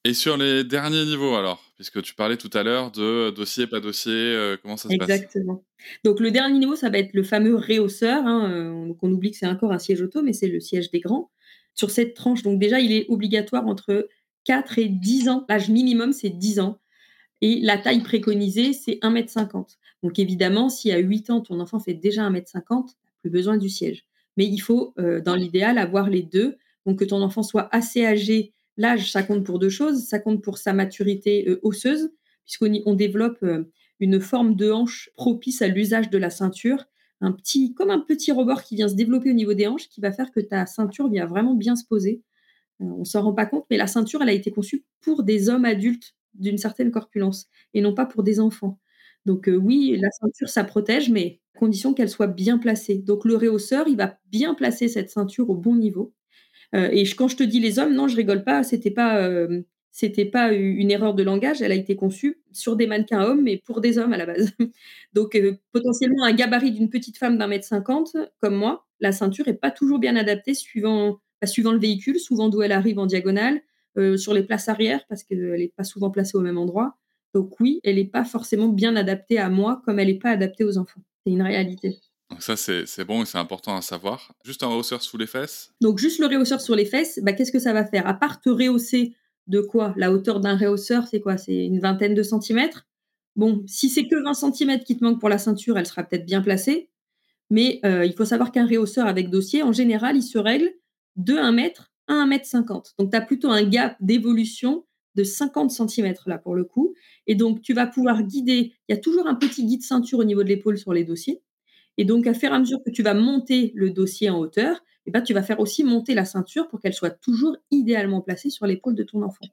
Speaker 1: Et sur les derniers niveaux, alors, puisque tu parlais tout à l'heure de dossier, pas dossier, euh, comment ça se passe?
Speaker 2: Exactement. Donc le dernier niveau, ça va être le fameux réhausseur. Hein. Donc on oublie que c'est encore un siège auto, mais c'est le siège des grands. Sur cette tranche, donc déjà, il est obligatoire entre 4 et 10 ans. L'âge minimum, c'est 10 ans. Et la taille préconisée, c'est 1m50. Donc évidemment, si à 8 ans, ton enfant fait déjà 1m50, plus besoin du siège. Mais il faut, euh, dans l'idéal, avoir les deux. Donc que ton enfant soit assez âgé. L'âge, ça compte pour deux choses. Ça compte pour sa maturité euh, osseuse, puisqu'on développe euh, une forme de hanche propice à l'usage de la ceinture. Un petit, comme un petit rebord qui vient se développer au niveau des hanches, qui va faire que ta ceinture vient vraiment bien se poser. Euh, on s'en rend pas compte, mais la ceinture, elle a été conçue pour des hommes adultes d'une certaine corpulence et non pas pour des enfants. Donc euh, oui, la ceinture, ça protège, mais condition qu'elle soit bien placée. Donc le réhausseur, il va bien placer cette ceinture au bon niveau. Euh, et quand je te dis les hommes, non, je rigole pas. C'était pas, pas une erreur de langage. Elle a été conçue sur des mannequins hommes, mais pour des hommes à la base. Donc potentiellement un gabarit d'une petite femme d'un mètre cinquante, comme moi, la ceinture est pas toujours bien adaptée suivant, suivant le véhicule, souvent d'où elle arrive en diagonale, euh, sur les places arrière parce qu'elle n'est pas souvent placée au même endroit. Donc oui, elle n'est pas forcément bien adaptée à moi comme elle n'est pas adaptée aux enfants. C'est une réalité.
Speaker 1: Donc ça, c'est bon et c'est important à savoir. Juste un hausseur sous les fesses?
Speaker 2: Donc juste le réhausseur sur les fesses, bah, qu'est-ce que ça va faire? À part te rehausser de quoi? La hauteur d'un réhausseur, c'est quoi? C'est une vingtaine de centimètres? Bon, si c'est que 20 centimètres qui te manquent pour la ceinture, elle sera peut-être bien placée. Mais euh, il faut savoir qu'un réhausseur avec dossier, en général, il se règle de 1 mètre à 1 mètre 50. Donc tu as plutôt un gap d'évolution de 50 centimètres là pour le coup. Et donc tu vas pouvoir guider. Il y a toujours un petit guide ceinture au niveau de l'épaule sur les dossiers. Et donc, à faire à mesure que tu vas monter le dossier en hauteur, eh ben, tu vas faire aussi monter la ceinture pour qu'elle soit toujours idéalement placée sur l'épaule de ton enfant.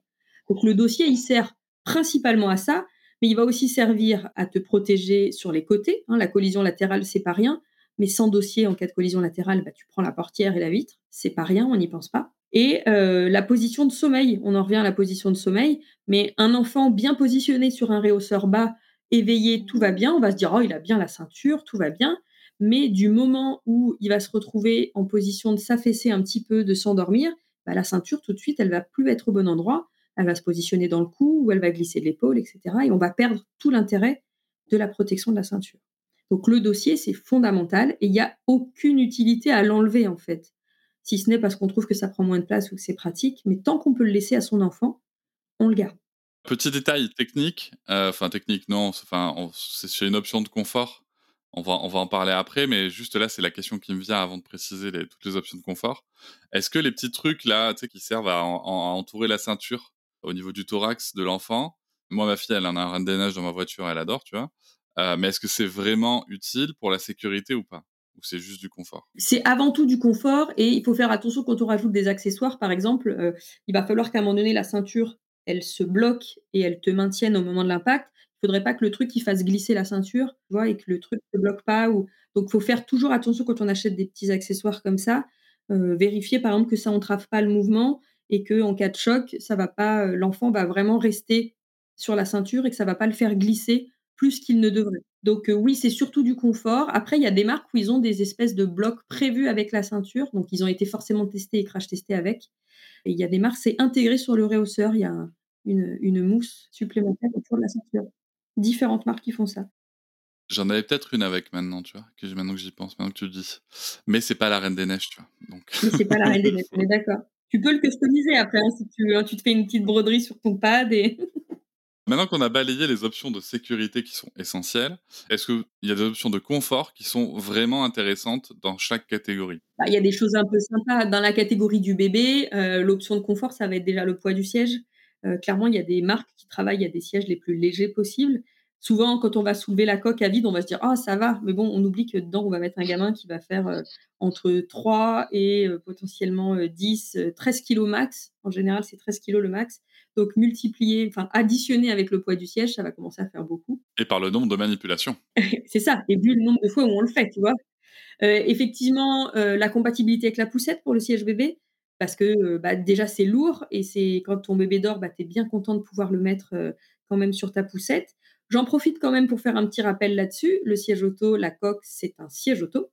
Speaker 2: Donc le dossier, il sert principalement à ça, mais il va aussi servir à te protéger sur les côtés. Hein. la collision latérale, c'est pas rien, mais sans dossier en cas de collision latérale, bah, tu prends la portière et la vitre, c'est pas rien, on n'y pense pas. Et euh, la position de sommeil, on en revient à la position de sommeil, mais un enfant bien positionné sur un réhausseur bas, éveillé, tout va bien, on va se dire, oh, il a bien la ceinture, tout va bien. Mais du moment où il va se retrouver en position de s'affaisser un petit peu, de s'endormir, bah, la ceinture, tout de suite, elle va plus être au bon endroit. Elle va se positionner dans le cou ou elle va glisser de l'épaule, etc. Et on va perdre tout l'intérêt de la protection de la ceinture. Donc le dossier, c'est fondamental et il n'y a aucune utilité à l'enlever en fait. Si ce n'est parce qu'on trouve que ça prend moins de place ou que c'est pratique, mais tant qu'on peut le laisser à son enfant, on le garde.
Speaker 1: Petit détail technique, euh, enfin technique non, c'est une option de confort on va, en parler après, mais juste là, c'est la question qui me vient avant de préciser toutes les options de confort. Est-ce que les petits trucs là, tu sais, qui servent à, entourer la ceinture au niveau du thorax de l'enfant, moi, ma fille, elle en a un neiges dans ma voiture, elle adore, tu vois. Euh, mais est-ce que c'est vraiment utile pour la sécurité ou pas? Ou c'est juste du confort?
Speaker 2: C'est avant tout du confort et il faut faire attention quand on rajoute des accessoires, par exemple. Euh, il va falloir qu'à un moment donné, la ceinture, elle se bloque et elle te maintienne au moment de l'impact il faudrait pas que le truc qui fasse glisser la ceinture, tu vois, et que le truc ne bloque pas. Donc, il faut faire toujours attention quand on achète des petits accessoires comme ça. Euh, vérifier, par exemple, que ça entrave pas le mouvement et que en cas de choc, ça va pas, l'enfant va vraiment rester sur la ceinture et que ça va pas le faire glisser plus qu'il ne devrait. Donc euh, oui, c'est surtout du confort. Après, il y a des marques où ils ont des espèces de blocs prévus avec la ceinture, donc ils ont été forcément testés et crash testés avec. Et il y a des marques, c'est intégré sur le réhausseur. Il y a une, une mousse supplémentaire autour de la ceinture différentes marques qui font ça.
Speaker 1: J'en avais peut-être une avec maintenant, tu vois, que maintenant que j'y pense, maintenant que tu le dis. Mais c'est pas la Reine des Neiges, tu vois. Donc...
Speaker 2: Mais c'est pas la Reine des Neiges, on est d'accord. Tu peux le customiser après, hein, si tu veux. Hein, tu te fais une petite broderie sur ton pad et.
Speaker 1: Maintenant qu'on a balayé les options de sécurité qui sont essentielles, est-ce qu'il y a des options de confort qui sont vraiment intéressantes dans chaque catégorie?
Speaker 2: Bah, Il y a des choses un peu sympas. Dans la catégorie du bébé, euh, l'option de confort, ça va être déjà le poids du siège. Euh, clairement, il y a des marques qui travaillent à des sièges les plus légers possibles. Souvent, quand on va soulever la coque à vide, on va se dire Ah, ça va. Mais bon, on oublie que dedans, on va mettre un gamin qui va faire euh, entre 3 et potentiellement 10, 13 kilos max. En général, c'est 13 kilos le max. Donc, multiplier, enfin, additionner avec le poids du siège, ça va commencer à faire beaucoup.
Speaker 1: Et par le nombre de manipulations.
Speaker 2: c'est ça. Et vu le nombre de fois où on le fait, tu vois. effectivement, la compatibilité avec la poussette pour le siège bébé, parce que bah, déjà c'est lourd et c'est quand ton bébé dort, bah, tu es bien content de pouvoir le mettre quand même sur ta poussette. J'en profite quand même pour faire un petit rappel là-dessus. Le siège auto, la coque, c'est un siège auto.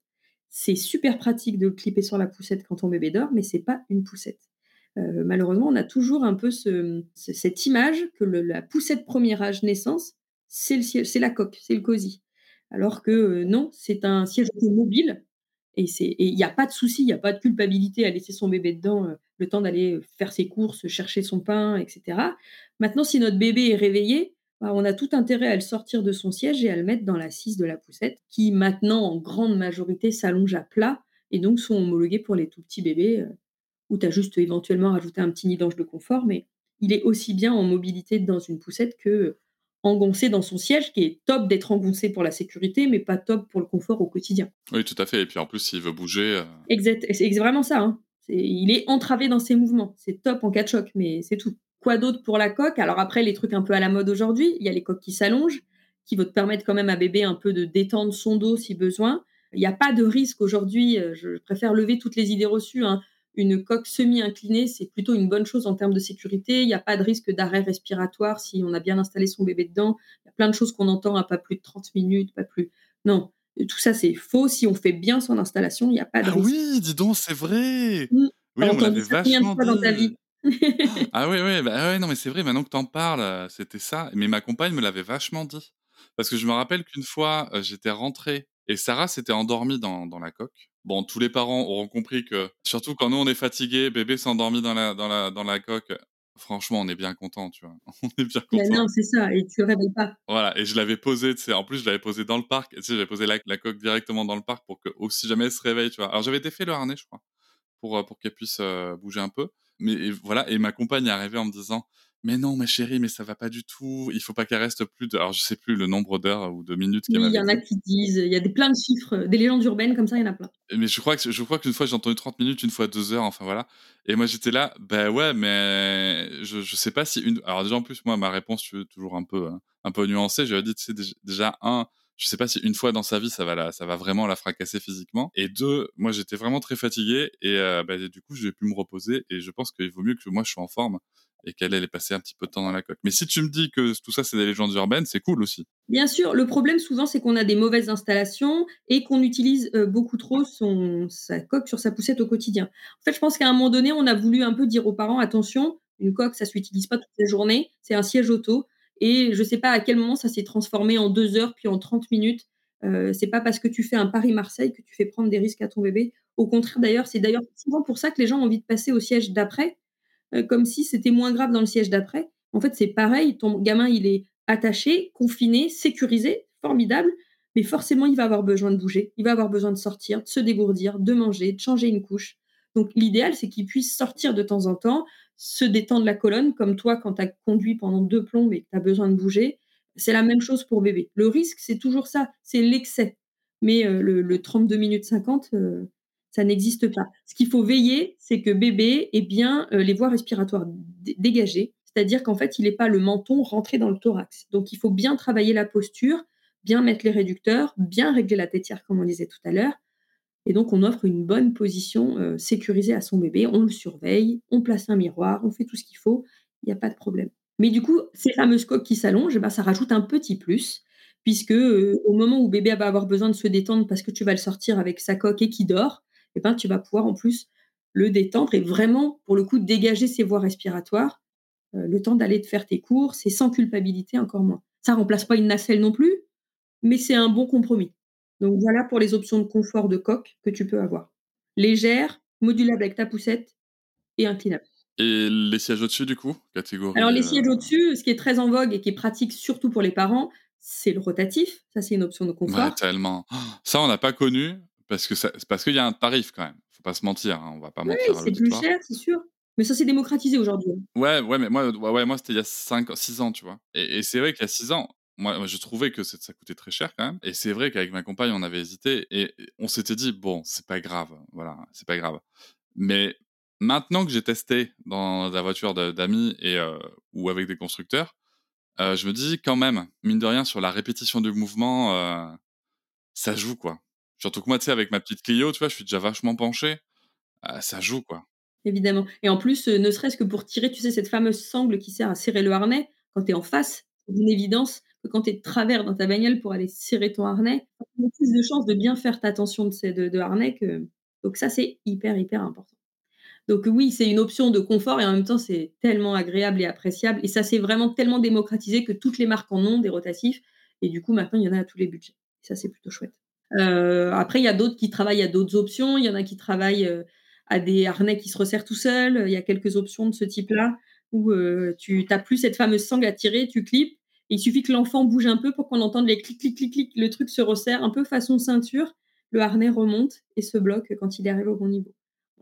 Speaker 2: C'est super pratique de le clipper sur la poussette quand ton bébé dort, mais c'est pas une poussette. Malheureusement, on a toujours un peu cette image que la poussette premier âge naissance, c'est la coque, c'est le cosy. Alors que non, c'est un siège mobile et il n'y a pas de souci, il n'y a pas de culpabilité à laisser son bébé dedans euh, le temps d'aller euh, faire ses courses, chercher son pain, etc. Maintenant, si notre bébé est réveillé, bah, on a tout intérêt à le sortir de son siège et à le mettre dans l'assise de la poussette, qui maintenant, en grande majorité, s'allonge à plat et donc sont homologués pour les tout petits bébés, où tu as juste éventuellement rajouté un petit nid d'ange de confort, mais il est aussi bien en mobilité dans une poussette que engoncé dans son siège, qui est top d'être engoncé pour la sécurité, mais pas top pour le confort au quotidien.
Speaker 1: Oui, tout à fait. Et puis en plus, s'il veut bouger. Euh,
Speaker 2: exact, c'est vraiment ça. Hein. il est entravé dans ses mouvements. C'est top en cas de choc, mais c'est tout. Quoi d'autre pour la coque? Alors après, les trucs un peu à la mode aujourd'hui, il y a les coques qui s'allongent, qui vont te permettre quand même à bébé un peu de détendre son dos si besoin. Il n'y a pas de risque aujourd'hui. Euh, je préfère lever toutes les idées reçues. Hein une coque semi-inclinée, c'est plutôt une bonne chose en termes de sécurité. Il n'y a pas de risque d'arrêt respiratoire si on a bien installé son bébé dedans. Il y a plein de choses qu'on entend à pas plus de 30 minutes, pas plus. Non, tout ça c'est faux. Si on fait bien son installation, il n'y a pas de
Speaker 1: ah
Speaker 2: risque.
Speaker 1: oui, dis donc, c'est vrai. Mmh. Oui, on l'avait vachement dit. Dans ta vie? ah oui, oui, bah, ouais, non, mais c'est vrai, maintenant que tu en parles, c'était ça. Mais ma compagne me l'avait vachement dit. Parce que je me rappelle qu'une fois, euh, j'étais rentré et Sarah s'était endormie dans, dans la coque. Bon, tous les parents auront compris que, surtout quand nous on est fatigué, bébé s'est endormi dans la, dans, la, dans la coque. Franchement, on est bien content, tu vois. On est bien content.
Speaker 2: non, c'est ça, et tu réveilles pas.
Speaker 1: Voilà, et je l'avais posé, tu sais, en plus je l'avais posé dans le parc, tu sais, j'avais posé la, la, coque directement dans le parc pour que, si jamais elle se réveille, tu vois. Alors j'avais défait le harnais, je crois, pour, euh, pour qu'elle puisse euh, bouger un peu. Mais voilà, et ma compagne est arrivée en me disant, mais non, ma chérie, mais ça va pas du tout. Il faut pas qu'elle reste plus de. Alors, je sais plus le nombre d'heures ou de minutes qu'elle
Speaker 2: Oui, il y en a qui disent, il y a des, plein de chiffres, des légendes urbaines comme ça, il y en a plein.
Speaker 1: Mais je crois que je crois qu'une fois j'ai entendu 30 minutes, une fois 2 heures, enfin voilà. Et moi j'étais là, bah ouais, mais je, je sais pas si une. Alors déjà en plus moi ma réponse tu veux, toujours un peu hein, un peu nuancée. J'avais dit tu sais déjà- déjà un, je sais pas si une fois dans sa vie ça va la ça va vraiment la fracasser physiquement. Et deux, moi j'étais vraiment très fatigué et euh, bah, du coup je vais plus me reposer et je pense qu'il vaut mieux que moi je sois en forme et qu'elle elle ait passé un petit peu de temps dans la coque. Mais si tu me dis que tout ça c'est des légendes urbaines, c'est cool aussi.
Speaker 2: Bien sûr, le problème souvent, c'est qu'on a des mauvaises installations et qu'on utilise euh, beaucoup trop sa coque sur sa poussette au quotidien. En fait, je pense qu'à un moment donné, on a voulu un peu dire aux parents, attention, une coque, ça s'utilise pas toute la journée, c'est un siège auto. Et je ne sais pas à quel moment ça s'est transformé en deux heures, puis en 30 minutes. Euh, c'est pas parce que tu fais un Paris-Marseille que tu fais prendre des risques à ton bébé. Au contraire, d'ailleurs, c'est d'ailleurs souvent pour ça que les gens ont envie de passer au siège d'après, comme si c'était moins grave dans le siège d'après. En fait, c'est pareil, ton gamin, il est attaché, confiné, sécurisé, formidable, mais forcément, il va avoir besoin de bouger, il va avoir besoin de sortir, de se dégourdir, de manger, de changer une couche. Donc, l'idéal, c'est qu'il puisse sortir de temps en temps, se détendre la colonne, comme toi, quand tu as conduit pendant deux plombs et que tu as besoin de bouger. C'est la même chose pour bébé. Le risque, c'est toujours ça, c'est l'excès. Mais euh, le, le 32 minutes 50, euh, ça n'existe pas. Ce qu'il faut veiller, c'est que bébé ait bien euh, les voies respiratoires dégagées, c'est-à-dire qu'en fait, il n'est pas le menton rentré dans le thorax. Donc, il faut bien travailler la posture, bien mettre les réducteurs, bien régler la tétière, comme on disait tout à l'heure. Et donc, on offre une bonne position euh, sécurisée à son bébé. On le surveille, on place un miroir, on fait tout ce qu'il faut. Il n'y a pas de problème. Mais du coup, ces fameuses coques qui s'allongent, eh ben, ça rajoute un petit plus, puisque euh, au moment où bébé va avoir besoin de se détendre parce que tu vas le sortir avec sa coque et qui dort, eh ben, tu vas pouvoir en plus le détendre et vraiment, pour le coup, dégager ses voies respiratoires, euh, le temps d'aller te faire tes courses et sans culpabilité encore moins. Ça remplace pas une nacelle non plus, mais c'est un bon compromis. Donc voilà pour les options de confort de coque que tu peux avoir. Légère, modulable avec ta poussette et inclinable.
Speaker 1: Et les sièges au-dessus du coup, catégorie.
Speaker 2: Alors les
Speaker 1: euh,
Speaker 2: sièges au-dessus, ce qui est très en vogue et qui est pratique surtout pour les parents, c'est le rotatif. Ça, c'est une option de confort.
Speaker 1: Ouais, tellement. Ça, on n'a pas connu parce que ça- c'est parce qu'il y a un tarif quand même. Faut pas se mentir, hein, on va pas
Speaker 2: oui,
Speaker 1: mentir
Speaker 2: c'est plus cher, c'est sûr. Mais ça, c'est démocratisé aujourd'hui.
Speaker 1: Ouais, ouais, mais moi, ouais, moi c'était il y a 5, 6 ans, tu vois. Et, et c'est vrai qu'il y a 6 ans, moi, je trouvais que ça coûtait très cher quand même. Et c'est vrai qu'avec ma compagne, on avait hésité et on s'était dit, bon, c'est pas grave, voilà, c'est pas grave. Mais maintenant que j'ai testé dans la voiture d'amis et euh, ou avec des constructeurs, euh, je me dis quand même, mine de rien, sur la répétition du mouvement, euh, ça joue quoi. Surtout que moi, tu sais, avec ma petite Clio, tu vois, je suis déjà vachement penché, euh, ça joue quoi.
Speaker 2: Évidemment. Et en plus, euh, ne serait-ce que pour tirer, tu sais, cette fameuse sangle qui sert à serrer le harnais, quand tu es en face, c'est une évidence que quand tu es de travers dans ta bagnole pour aller serrer ton harnais, tu as plus de chances de bien faire ta tension de, de, harnais que. Donc, ça, c'est hyper, hyper important. Donc, oui, c'est une option de confort et en même temps, c'est tellement agréable et appréciable. Et ça, c'est vraiment tellement démocratisé que toutes les marques en ont des rotatifs. Et du coup, maintenant, il y en a à tous les budgets. Ça, c'est plutôt chouette. Euh, après, il y a d'autres qui travaillent à d'autres options. Il y en a qui travaillent. euh, à des harnais qui se resserrent tout seuls. Il y a quelques options de ce type-là où euh, tu n'as plus cette fameuse sangle à tirer, tu clips. Il suffit que l'enfant bouge un peu pour qu'on entende les clic, clic, clic, clic. Le truc se resserre un peu façon ceinture. Le harnais remonte et se bloque quand il arrive au bon niveau.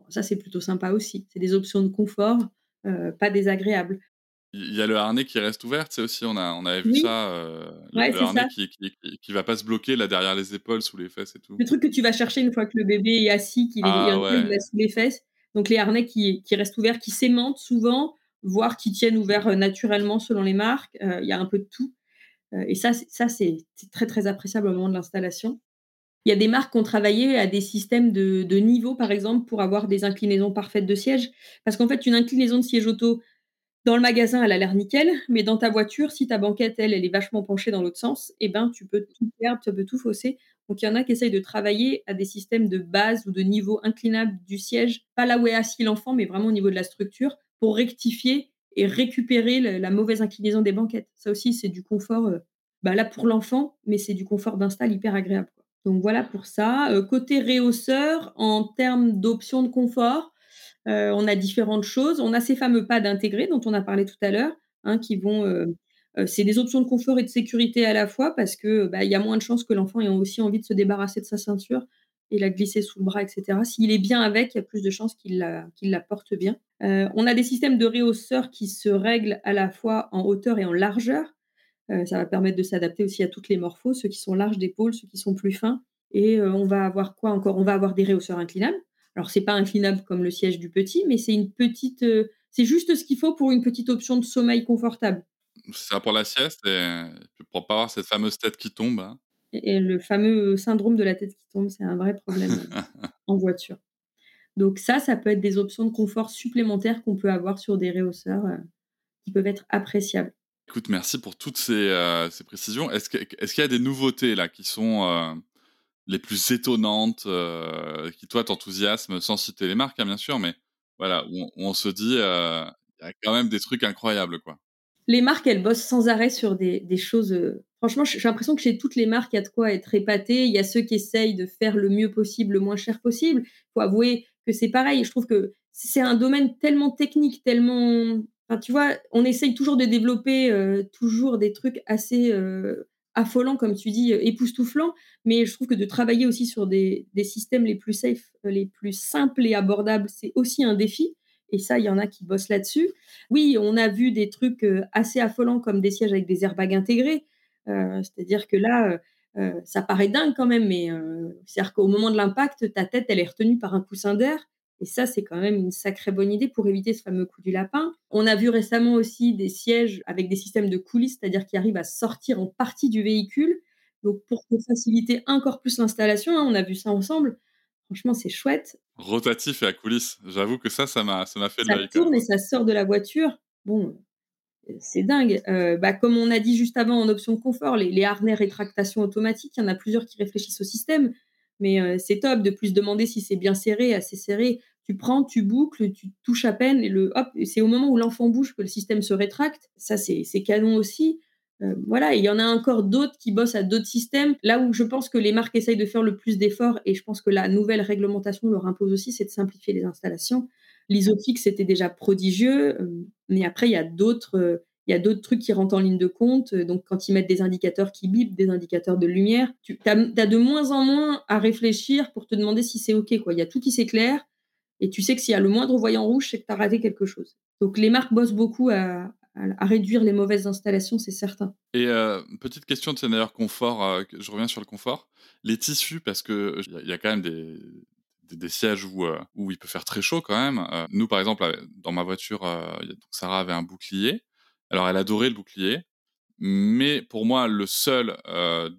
Speaker 2: Ça, c'est plutôt sympa aussi. C'est des options de confort, pas désagréables.
Speaker 1: Il y a le harnais qui reste ouvert, sais aussi, on, a, on avait vu
Speaker 2: Oui.
Speaker 1: ça, euh, le,
Speaker 2: Ouais,
Speaker 1: le
Speaker 2: c'est
Speaker 1: harnais
Speaker 2: ça.
Speaker 1: qui, qui, va pas se bloquer là derrière les épaules, sous les fesses et tout.
Speaker 2: Le truc que tu vas chercher une fois que le bébé est assis, qu'il est
Speaker 1: Ah
Speaker 2: il un
Speaker 1: ouais.
Speaker 2: là sous les fesses. Donc les harnais qui, qui restent ouverts, qui s'aimantent souvent, voire qui tiennent ouverts euh, naturellement selon les marques. Euh, Il y a un peu de tout. Euh, et ça, c'est- ça c'est c'est très très appréciable au moment de l'installation. Il y a des marques qui ont travaillé à des systèmes de, de niveau, par exemple, pour avoir des inclinaisons parfaites de siège. Parce qu'en fait, une inclinaison de siège auto, dans le magasin, elle a l'air nickel, mais dans ta voiture, si ta banquette, elle, elle est vachement penchée dans l'autre sens, eh ben, tu peux tout perdre, tu peux tout fausser. Donc, il y en a qui essayent de travailler à des systèmes de base ou de niveau inclinable du siège, pas là où est assis l'enfant, mais vraiment au niveau de la structure, pour rectifier et récupérer la mauvaise inclinaison des banquettes. Ça aussi, c'est du confort, euh, bah, là pour l'enfant, mais c'est du confort d'install hyper agréable. Donc, voilà pour ça. Euh, côté réhausseur, en termes d'options de confort, euh, on a différentes choses. On a ces fameux pads intégrés dont on a parlé tout à l'heure, hein, qui vont. euh, euh, c'est des options de confort et de sécurité à la fois parce que bah, il y a moins de chances que l'enfant ait aussi envie de se débarrasser de sa ceinture et la glisser sous le bras, etc. S'il est bien avec, il y a plus de chances qu'il la, porte bien. Euh, on a des systèmes de réhausseurs qui se règlent à la fois en hauteur et en largeur. Euh, ça va permettre de s'adapter aussi à toutes les morphos, ceux qui sont larges d'épaule, ceux qui sont plus fins. Et euh, on va avoir quoi encore? On va avoir des réhausseurs inclinables. Alors c'est pas inclinable comme le siège du petit, mais c'est une petite, c'est juste ce qu'il faut pour une petite option de sommeil confortable.
Speaker 1: C'est ça pour la sieste et pour pas avoir cette fameuse tête qui tombe. Hein.
Speaker 2: Et le fameux syndrome de la tête qui tombe, c'est un vrai problème en voiture. Donc ça, ça peut être des options de confort supplémentaires qu'on peut avoir sur des réhausseurs euh, qui peuvent être appréciables.
Speaker 1: Écoute, merci pour toutes ces, euh, précisions. Est-ce qu'il y a des nouveautés là qui sont euh, les plus étonnantes, qui toi t'enthousiasment, sans citer les marques hein, bien sûr, mais voilà, où on, se dit, il y a quand même des trucs incroyables quoi.
Speaker 2: Les marques, elles bossent sans arrêt sur des, des choses franchement, j'ai l'impression que chez toutes les marques, il y a de quoi être épaté. Il y a ceux qui essayent de faire le mieux possible, le moins cher possible. Faut avouer que c'est pareil. Je trouve que c'est un domaine tellement technique, tellement. Enfin, tu vois, on essaye toujours de développer euh, toujours des trucs assez euh, affolants, comme tu dis, euh, époustouflants. Mais je trouve que de travailler aussi sur des, des systèmes les plus safe, les plus simples et abordables, c'est aussi un défi. Et ça, il y en a qui bossent là-dessus. Oui, on a vu des trucs assez affolants comme des sièges avec des airbags intégrés. Euh, c'est-à-dire que là, euh, euh, ça paraît dingue quand même, mais c'est-à-dire qu'au moment de l'impact, ta tête, elle est retenue par un coussin d'air. Et ça, c'est quand même une sacrée bonne idée pour éviter ce fameux coup du lapin. On a vu récemment aussi des sièges avec des systèmes de coulisses, c'est-à-dire qui arrivent à sortir en partie du véhicule. Donc, pour faciliter encore plus l'installation, hein, on a vu ça ensemble. Franchement, c'est chouette.
Speaker 1: Rotatif et à coulisses. J'avoue que ça, ça m'a, ça m'a fait
Speaker 2: ça
Speaker 1: de
Speaker 2: Ça tourne et ça sort de la voiture. Bon, c'est dingue. Euh, bah, comme on a dit juste avant en option confort, les, harnais rétractation automatique, il y en a plusieurs qui réfléchissent au système, mais euh, c'est top de plus demander si c'est bien serré, assez serré. Tu prends, tu boucles, tu touches à peine, et le hop, c'est au moment où l'enfant bouge que le système se rétracte. Ça, c'est canon aussi. Euh, voilà, il y en a encore d'autres qui bossent à d'autres systèmes. Là où je pense que les marques essayent de faire le plus d'efforts, et je pense que la nouvelle réglementation leur impose aussi, c'est de simplifier les installations. L'isofix, c'était déjà prodigieux, euh, mais après, il y a d'autres euh, il y a d'autres trucs qui rentrent en ligne de compte. Donc, quand ils mettent des indicateurs qui bipent, des indicateurs de lumière, tu as, de moins en moins à réfléchir pour te demander si c'est OK. Il y a tout qui s'éclaire et tu sais que s'il y a le moindre voyant rouge, c'est que tu as raté quelque chose. Donc, les marques bossent beaucoup à, réduire les mauvaises installations, c'est certain.
Speaker 1: Et petite question, de d'ailleurs confort, je reviens sur le confort. Les tissus, parce qu'il y, y a quand même des, sièges où, euh, où il peut faire très chaud quand même. Euh, nous, par exemple, dans ma voiture, euh, Sarah avait un bouclier. Alors, elle adorait le bouclier. Mais pour moi, le seul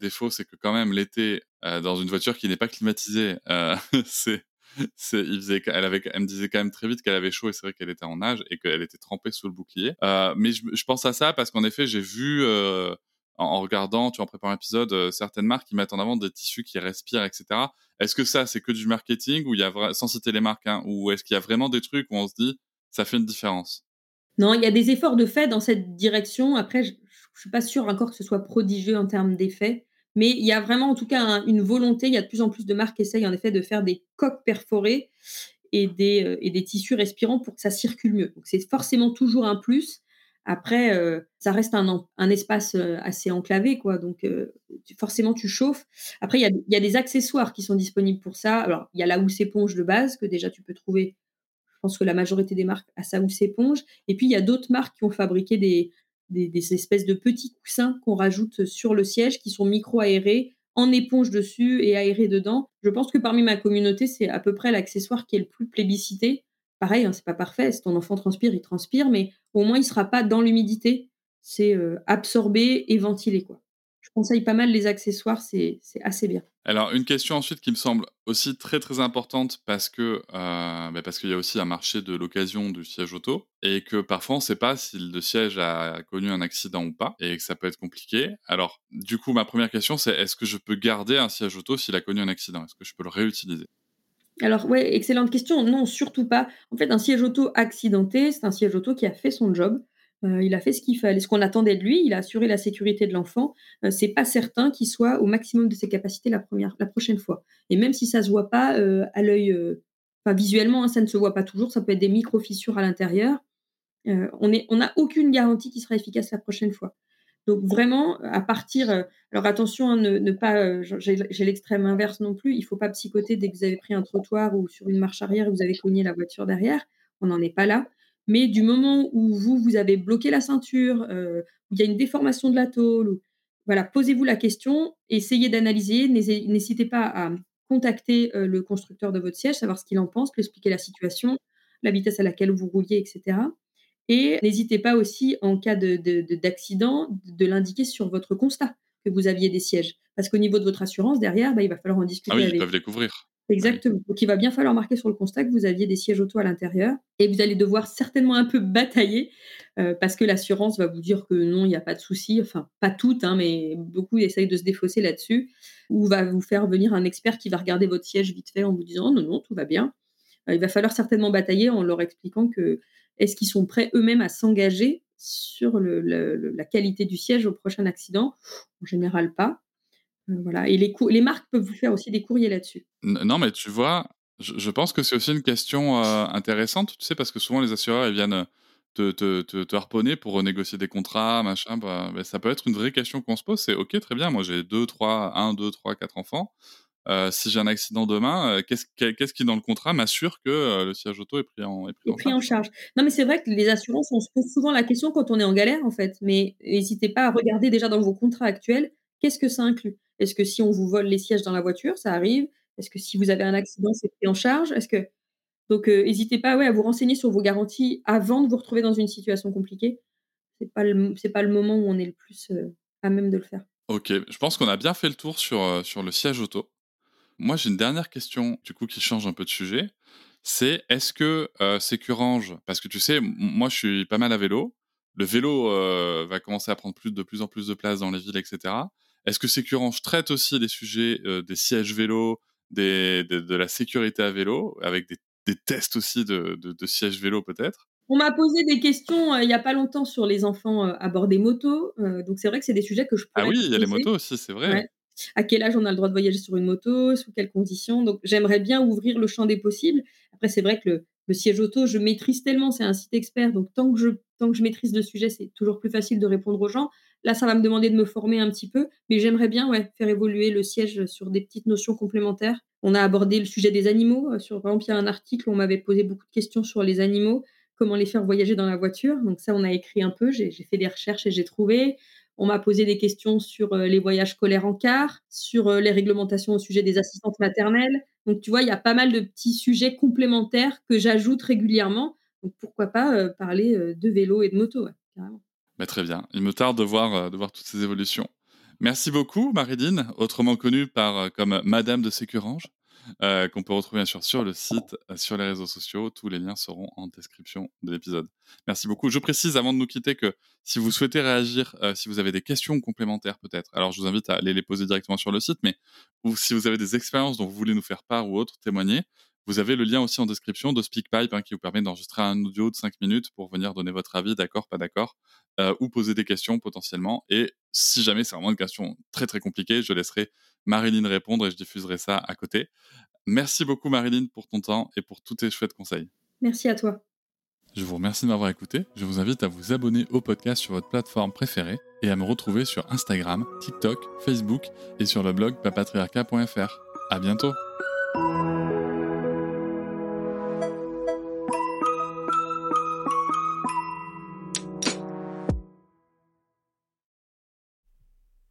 Speaker 1: défaut, c'est que quand même l'été, dans une voiture qui n'est pas climatisée, c'est il faisait, elle, avait, me disait quand même très vite qu'elle avait chaud et c'est vrai qu'elle était en nage et qu'elle était trempée sous le bouclier. mais je, pense à ça parce qu'en effet, j'ai vu en, regardant, tu en prépares un épisode, euh, certaines marques qui mettent en avant des tissus qui respirent, etc. Est-ce que ça, c'est que du marketing ou il y a sans citer les marques, hein, ou est-ce qu'il y a vraiment des trucs où on se dit ça fait une différence?
Speaker 2: Non, il y a des efforts de fait dans cette direction. Après, je, ne suis pas sûre encore que ce soit prodigieux en termes d'effet. Mais il y a vraiment, en tout cas, une volonté. Il y a de plus en plus de marques qui essayent, en effet, de faire des coques perforées et des, euh, tissus respirants pour que ça circule mieux. Donc, c'est forcément toujours un plus. Après, euh, ça reste un, espace euh, assez enclavé, quoi. Donc, forcément, tu chauffes. Après, il y, y a, des accessoires qui sont disponibles pour ça. Alors, il y a la housse éponge de base que déjà tu peux trouver. Je pense que la majorité des marques a sa housse éponge. Et puis, il y a d'autres marques qui ont fabriqué des, des, espèces de petits coussins qu'on rajoute sur le siège qui sont micro-aérés, en éponge dessus et aérés dedans. Je pense que parmi ma communauté, c'est à peu près l'accessoire qui est le plus plébiscité pareil, hein, c'est pas parfait. Si ton enfant transpire, il transpire, mais au moins il sera pas dans l'humidité. C'est euh, absorbé et ventilé, quoi. Conseille pas mal les accessoires, c'est assez bien.
Speaker 1: Alors une question ensuite qui me semble aussi très très importante parce que euh, bah, parce qu'il y a aussi un marché de l'occasion du siège auto et que parfois on ne sait pas si le siège a connu un accident ou pas et que ça peut être compliqué. Alors du coup ma première question c'est est-ce que je peux garder un siège auto s'il a connu un accident? Est-ce que je peux le réutiliser?
Speaker 2: Alors, ouais, excellente question. Non, surtout pas. En fait, un siège auto accidenté, c'est un siège auto qui a fait son job. Euh, il a fait ce qu'il fallait, ce qu'on attendait de lui. Il a assuré la sécurité de l'enfant. Euh, c'est pas certain qu'il soit au maximum de ses capacités la prochaine fois. Et même si ça se voit pas euh, à l'œil, enfin visuellement, hein, ça ne se voit pas toujours. Ça peut être des micro fissures à l'intérieur. on n'a aucune garantie qu'il sera efficace la prochaine fois. Donc vraiment, à partir, euh, alors attention, hein, ne, pas, euh, j'ai l'extrême inverse non plus, il faut pas psychoter dès que vous avez pris un trottoir ou sur une marche arrière et vous avez cogné la voiture derrière, on n'en est pas là. Mais du moment où vous, vous avez bloqué la ceinture, euh, il y a une déformation de la tôle, voilà, posez-vous la question, essayez d'analyser, n'hésitez pas à contacter le constructeur de votre siège, savoir ce qu'il en pense, lui expliquer la situation, la vitesse à laquelle vous rouliez, etc. Et n'hésitez pas aussi, en cas d'accident, de, de, l'indiquer sur votre constat que vous aviez des sièges. Parce qu'au niveau de votre assurance, derrière, bah, il va falloir en discuter.
Speaker 1: Ah oui,
Speaker 2: ils
Speaker 1: peuvent découvrir.
Speaker 2: Exactement. Donc, il va bien falloir marquer sur le constat que vous aviez des sièges auto à l'intérieur. Et vous allez devoir certainement un peu batailler euh, parce que l'assurance va vous dire que non, il n'y a pas de souci. Enfin, pas toutes, hein, mais beaucoup essayent de se défausser là-dessus. Ou va vous faire venir un expert qui va regarder votre siège vite fait en vous disant non, non, tout va bien. Euh, il va falloir certainement batailler en leur expliquant que est-ce qu'ils sont prêts eux-mêmes à s'engager sur la qualité du siège au prochain accident? En général, pas. Euh, voilà. Et les, les marques peuvent vous faire aussi des courriers là-dessus.
Speaker 1: Non, mais tu vois, je, pense que c'est aussi une question euh, intéressante, tu sais, parce que souvent les assureurs ils viennent te, te, te, harponner pour renégocier des contrats, machin. Bah, bah, ça peut être une vraie question qu'on se pose. C'est ok, très bien. Moi, j'ai 2, 3, 1, 2, 3, 4 enfants. Euh, si j'ai un accident demain, euh, qu'est-ce qui dans le contrat m'assure que euh, le siège auto est pris en, est
Speaker 2: pris, en, charge. Non, mais c'est vrai que les assurances, on se pose souvent la question quand on est en galère, en fait. Mais n'hésitez pas à regarder déjà dans vos contrats actuels, qu'est-ce que ça inclut? Est-ce que si on vous vole les sièges dans la voiture, ça arrive? Est-ce que si vous avez un accident, c'est pris en charge? Est-ce que donc n'hésitez pas à vous renseigner sur vos garanties avant de vous retrouver dans une situation compliquée. C'est pas le pas le moment où on est le plus à même de le faire.
Speaker 1: Ok, je pense qu'on a bien fait le tour sur, sur le siège auto. Moi, j'ai une dernière question, du coup, qui change un peu de sujet. C'est est-ce que euh, Sécurange, parce que tu sais, moi, je suis pas mal à vélo. Le vélo euh, va commencer à prendre de plus en plus de place dans les villes, etc. Est-ce que Sécurange traite aussi les sujets euh, des sièges vélo, des, de, la sécurité à vélo, avec des, tests aussi de, de, sièges vélo peut-être?
Speaker 2: On m'a posé des questions il n'y a pas longtemps sur les enfants à bord des motos. donc c'est vrai que c'est des sujets que je
Speaker 1: pourrais Ah oui, il y a les motos aussi, c'est vrai
Speaker 2: à quel âge on a le droit de voyager sur une moto, sous quelles conditions? Donc j'aimerais bien ouvrir le champ des possibles. Après, c'est vrai que le, siège auto, je maîtrise tellement, c'est un site expert, donc tant que je, tant que je maîtrise le sujet, c'est toujours plus facile de répondre aux gens. Là, ça va me demander de me former un petit peu, mais j'aimerais bien faire évoluer le siège sur des petites notions complémentaires. On a abordé le sujet des animaux. Euh, sur, par exemple, il y a un article où on m'avait posé beaucoup de questions sur les animaux, comment les faire voyager dans la voiture. Donc ça, on a écrit un peu, j'ai fait des recherches et j'ai trouvé. On m'a posé des questions sur euh, les voyages scolaires en car, sur euh, les réglementations au sujet des assistantes maternelles. Donc, tu vois, il y a pas mal de petits sujets complémentaires que j'ajoute régulièrement. Donc, pourquoi pas parler de vélo et de moto,
Speaker 1: bah, très bien. Il me tarde de voir, voir toutes ces évolutions. Merci beaucoup, Marilyn, autrement connue par, comme Madame de Sécurange. Euh, qu'on peut retrouver bien sûr sur le site, euh, sur les réseaux sociaux. Tous les liens seront en description de l'épisode. Merci beaucoup. Je précise avant de nous quitter que si vous souhaitez réagir, euh, si vous avez des questions complémentaires peut-être, alors je vous invite à aller les poser directement sur le site, mais ou si vous avez des expériences dont vous voulez nous faire part ou autre, témoigner, vous avez le lien aussi en description de SpeakPipe hein, qui vous permet d'enregistrer un audio de 5 minutes pour venir donner votre avis, d'accord, pas d'accord, ou poser des questions potentiellement. Et si jamais c'est vraiment une question très très compliquée, je laisserai Marilyn répondre et je diffuserai ça à côté. Merci beaucoup Marilyn pour ton temps et pour tous tes chouettes conseils.
Speaker 2: Merci à toi.
Speaker 1: Je vous remercie de m'avoir écouté. Je vous invite à vous abonner au podcast sur votre plateforme préférée et à me retrouver sur Instagram, TikTok, Facebook et sur le blog papatriarca.fr. À bientôt.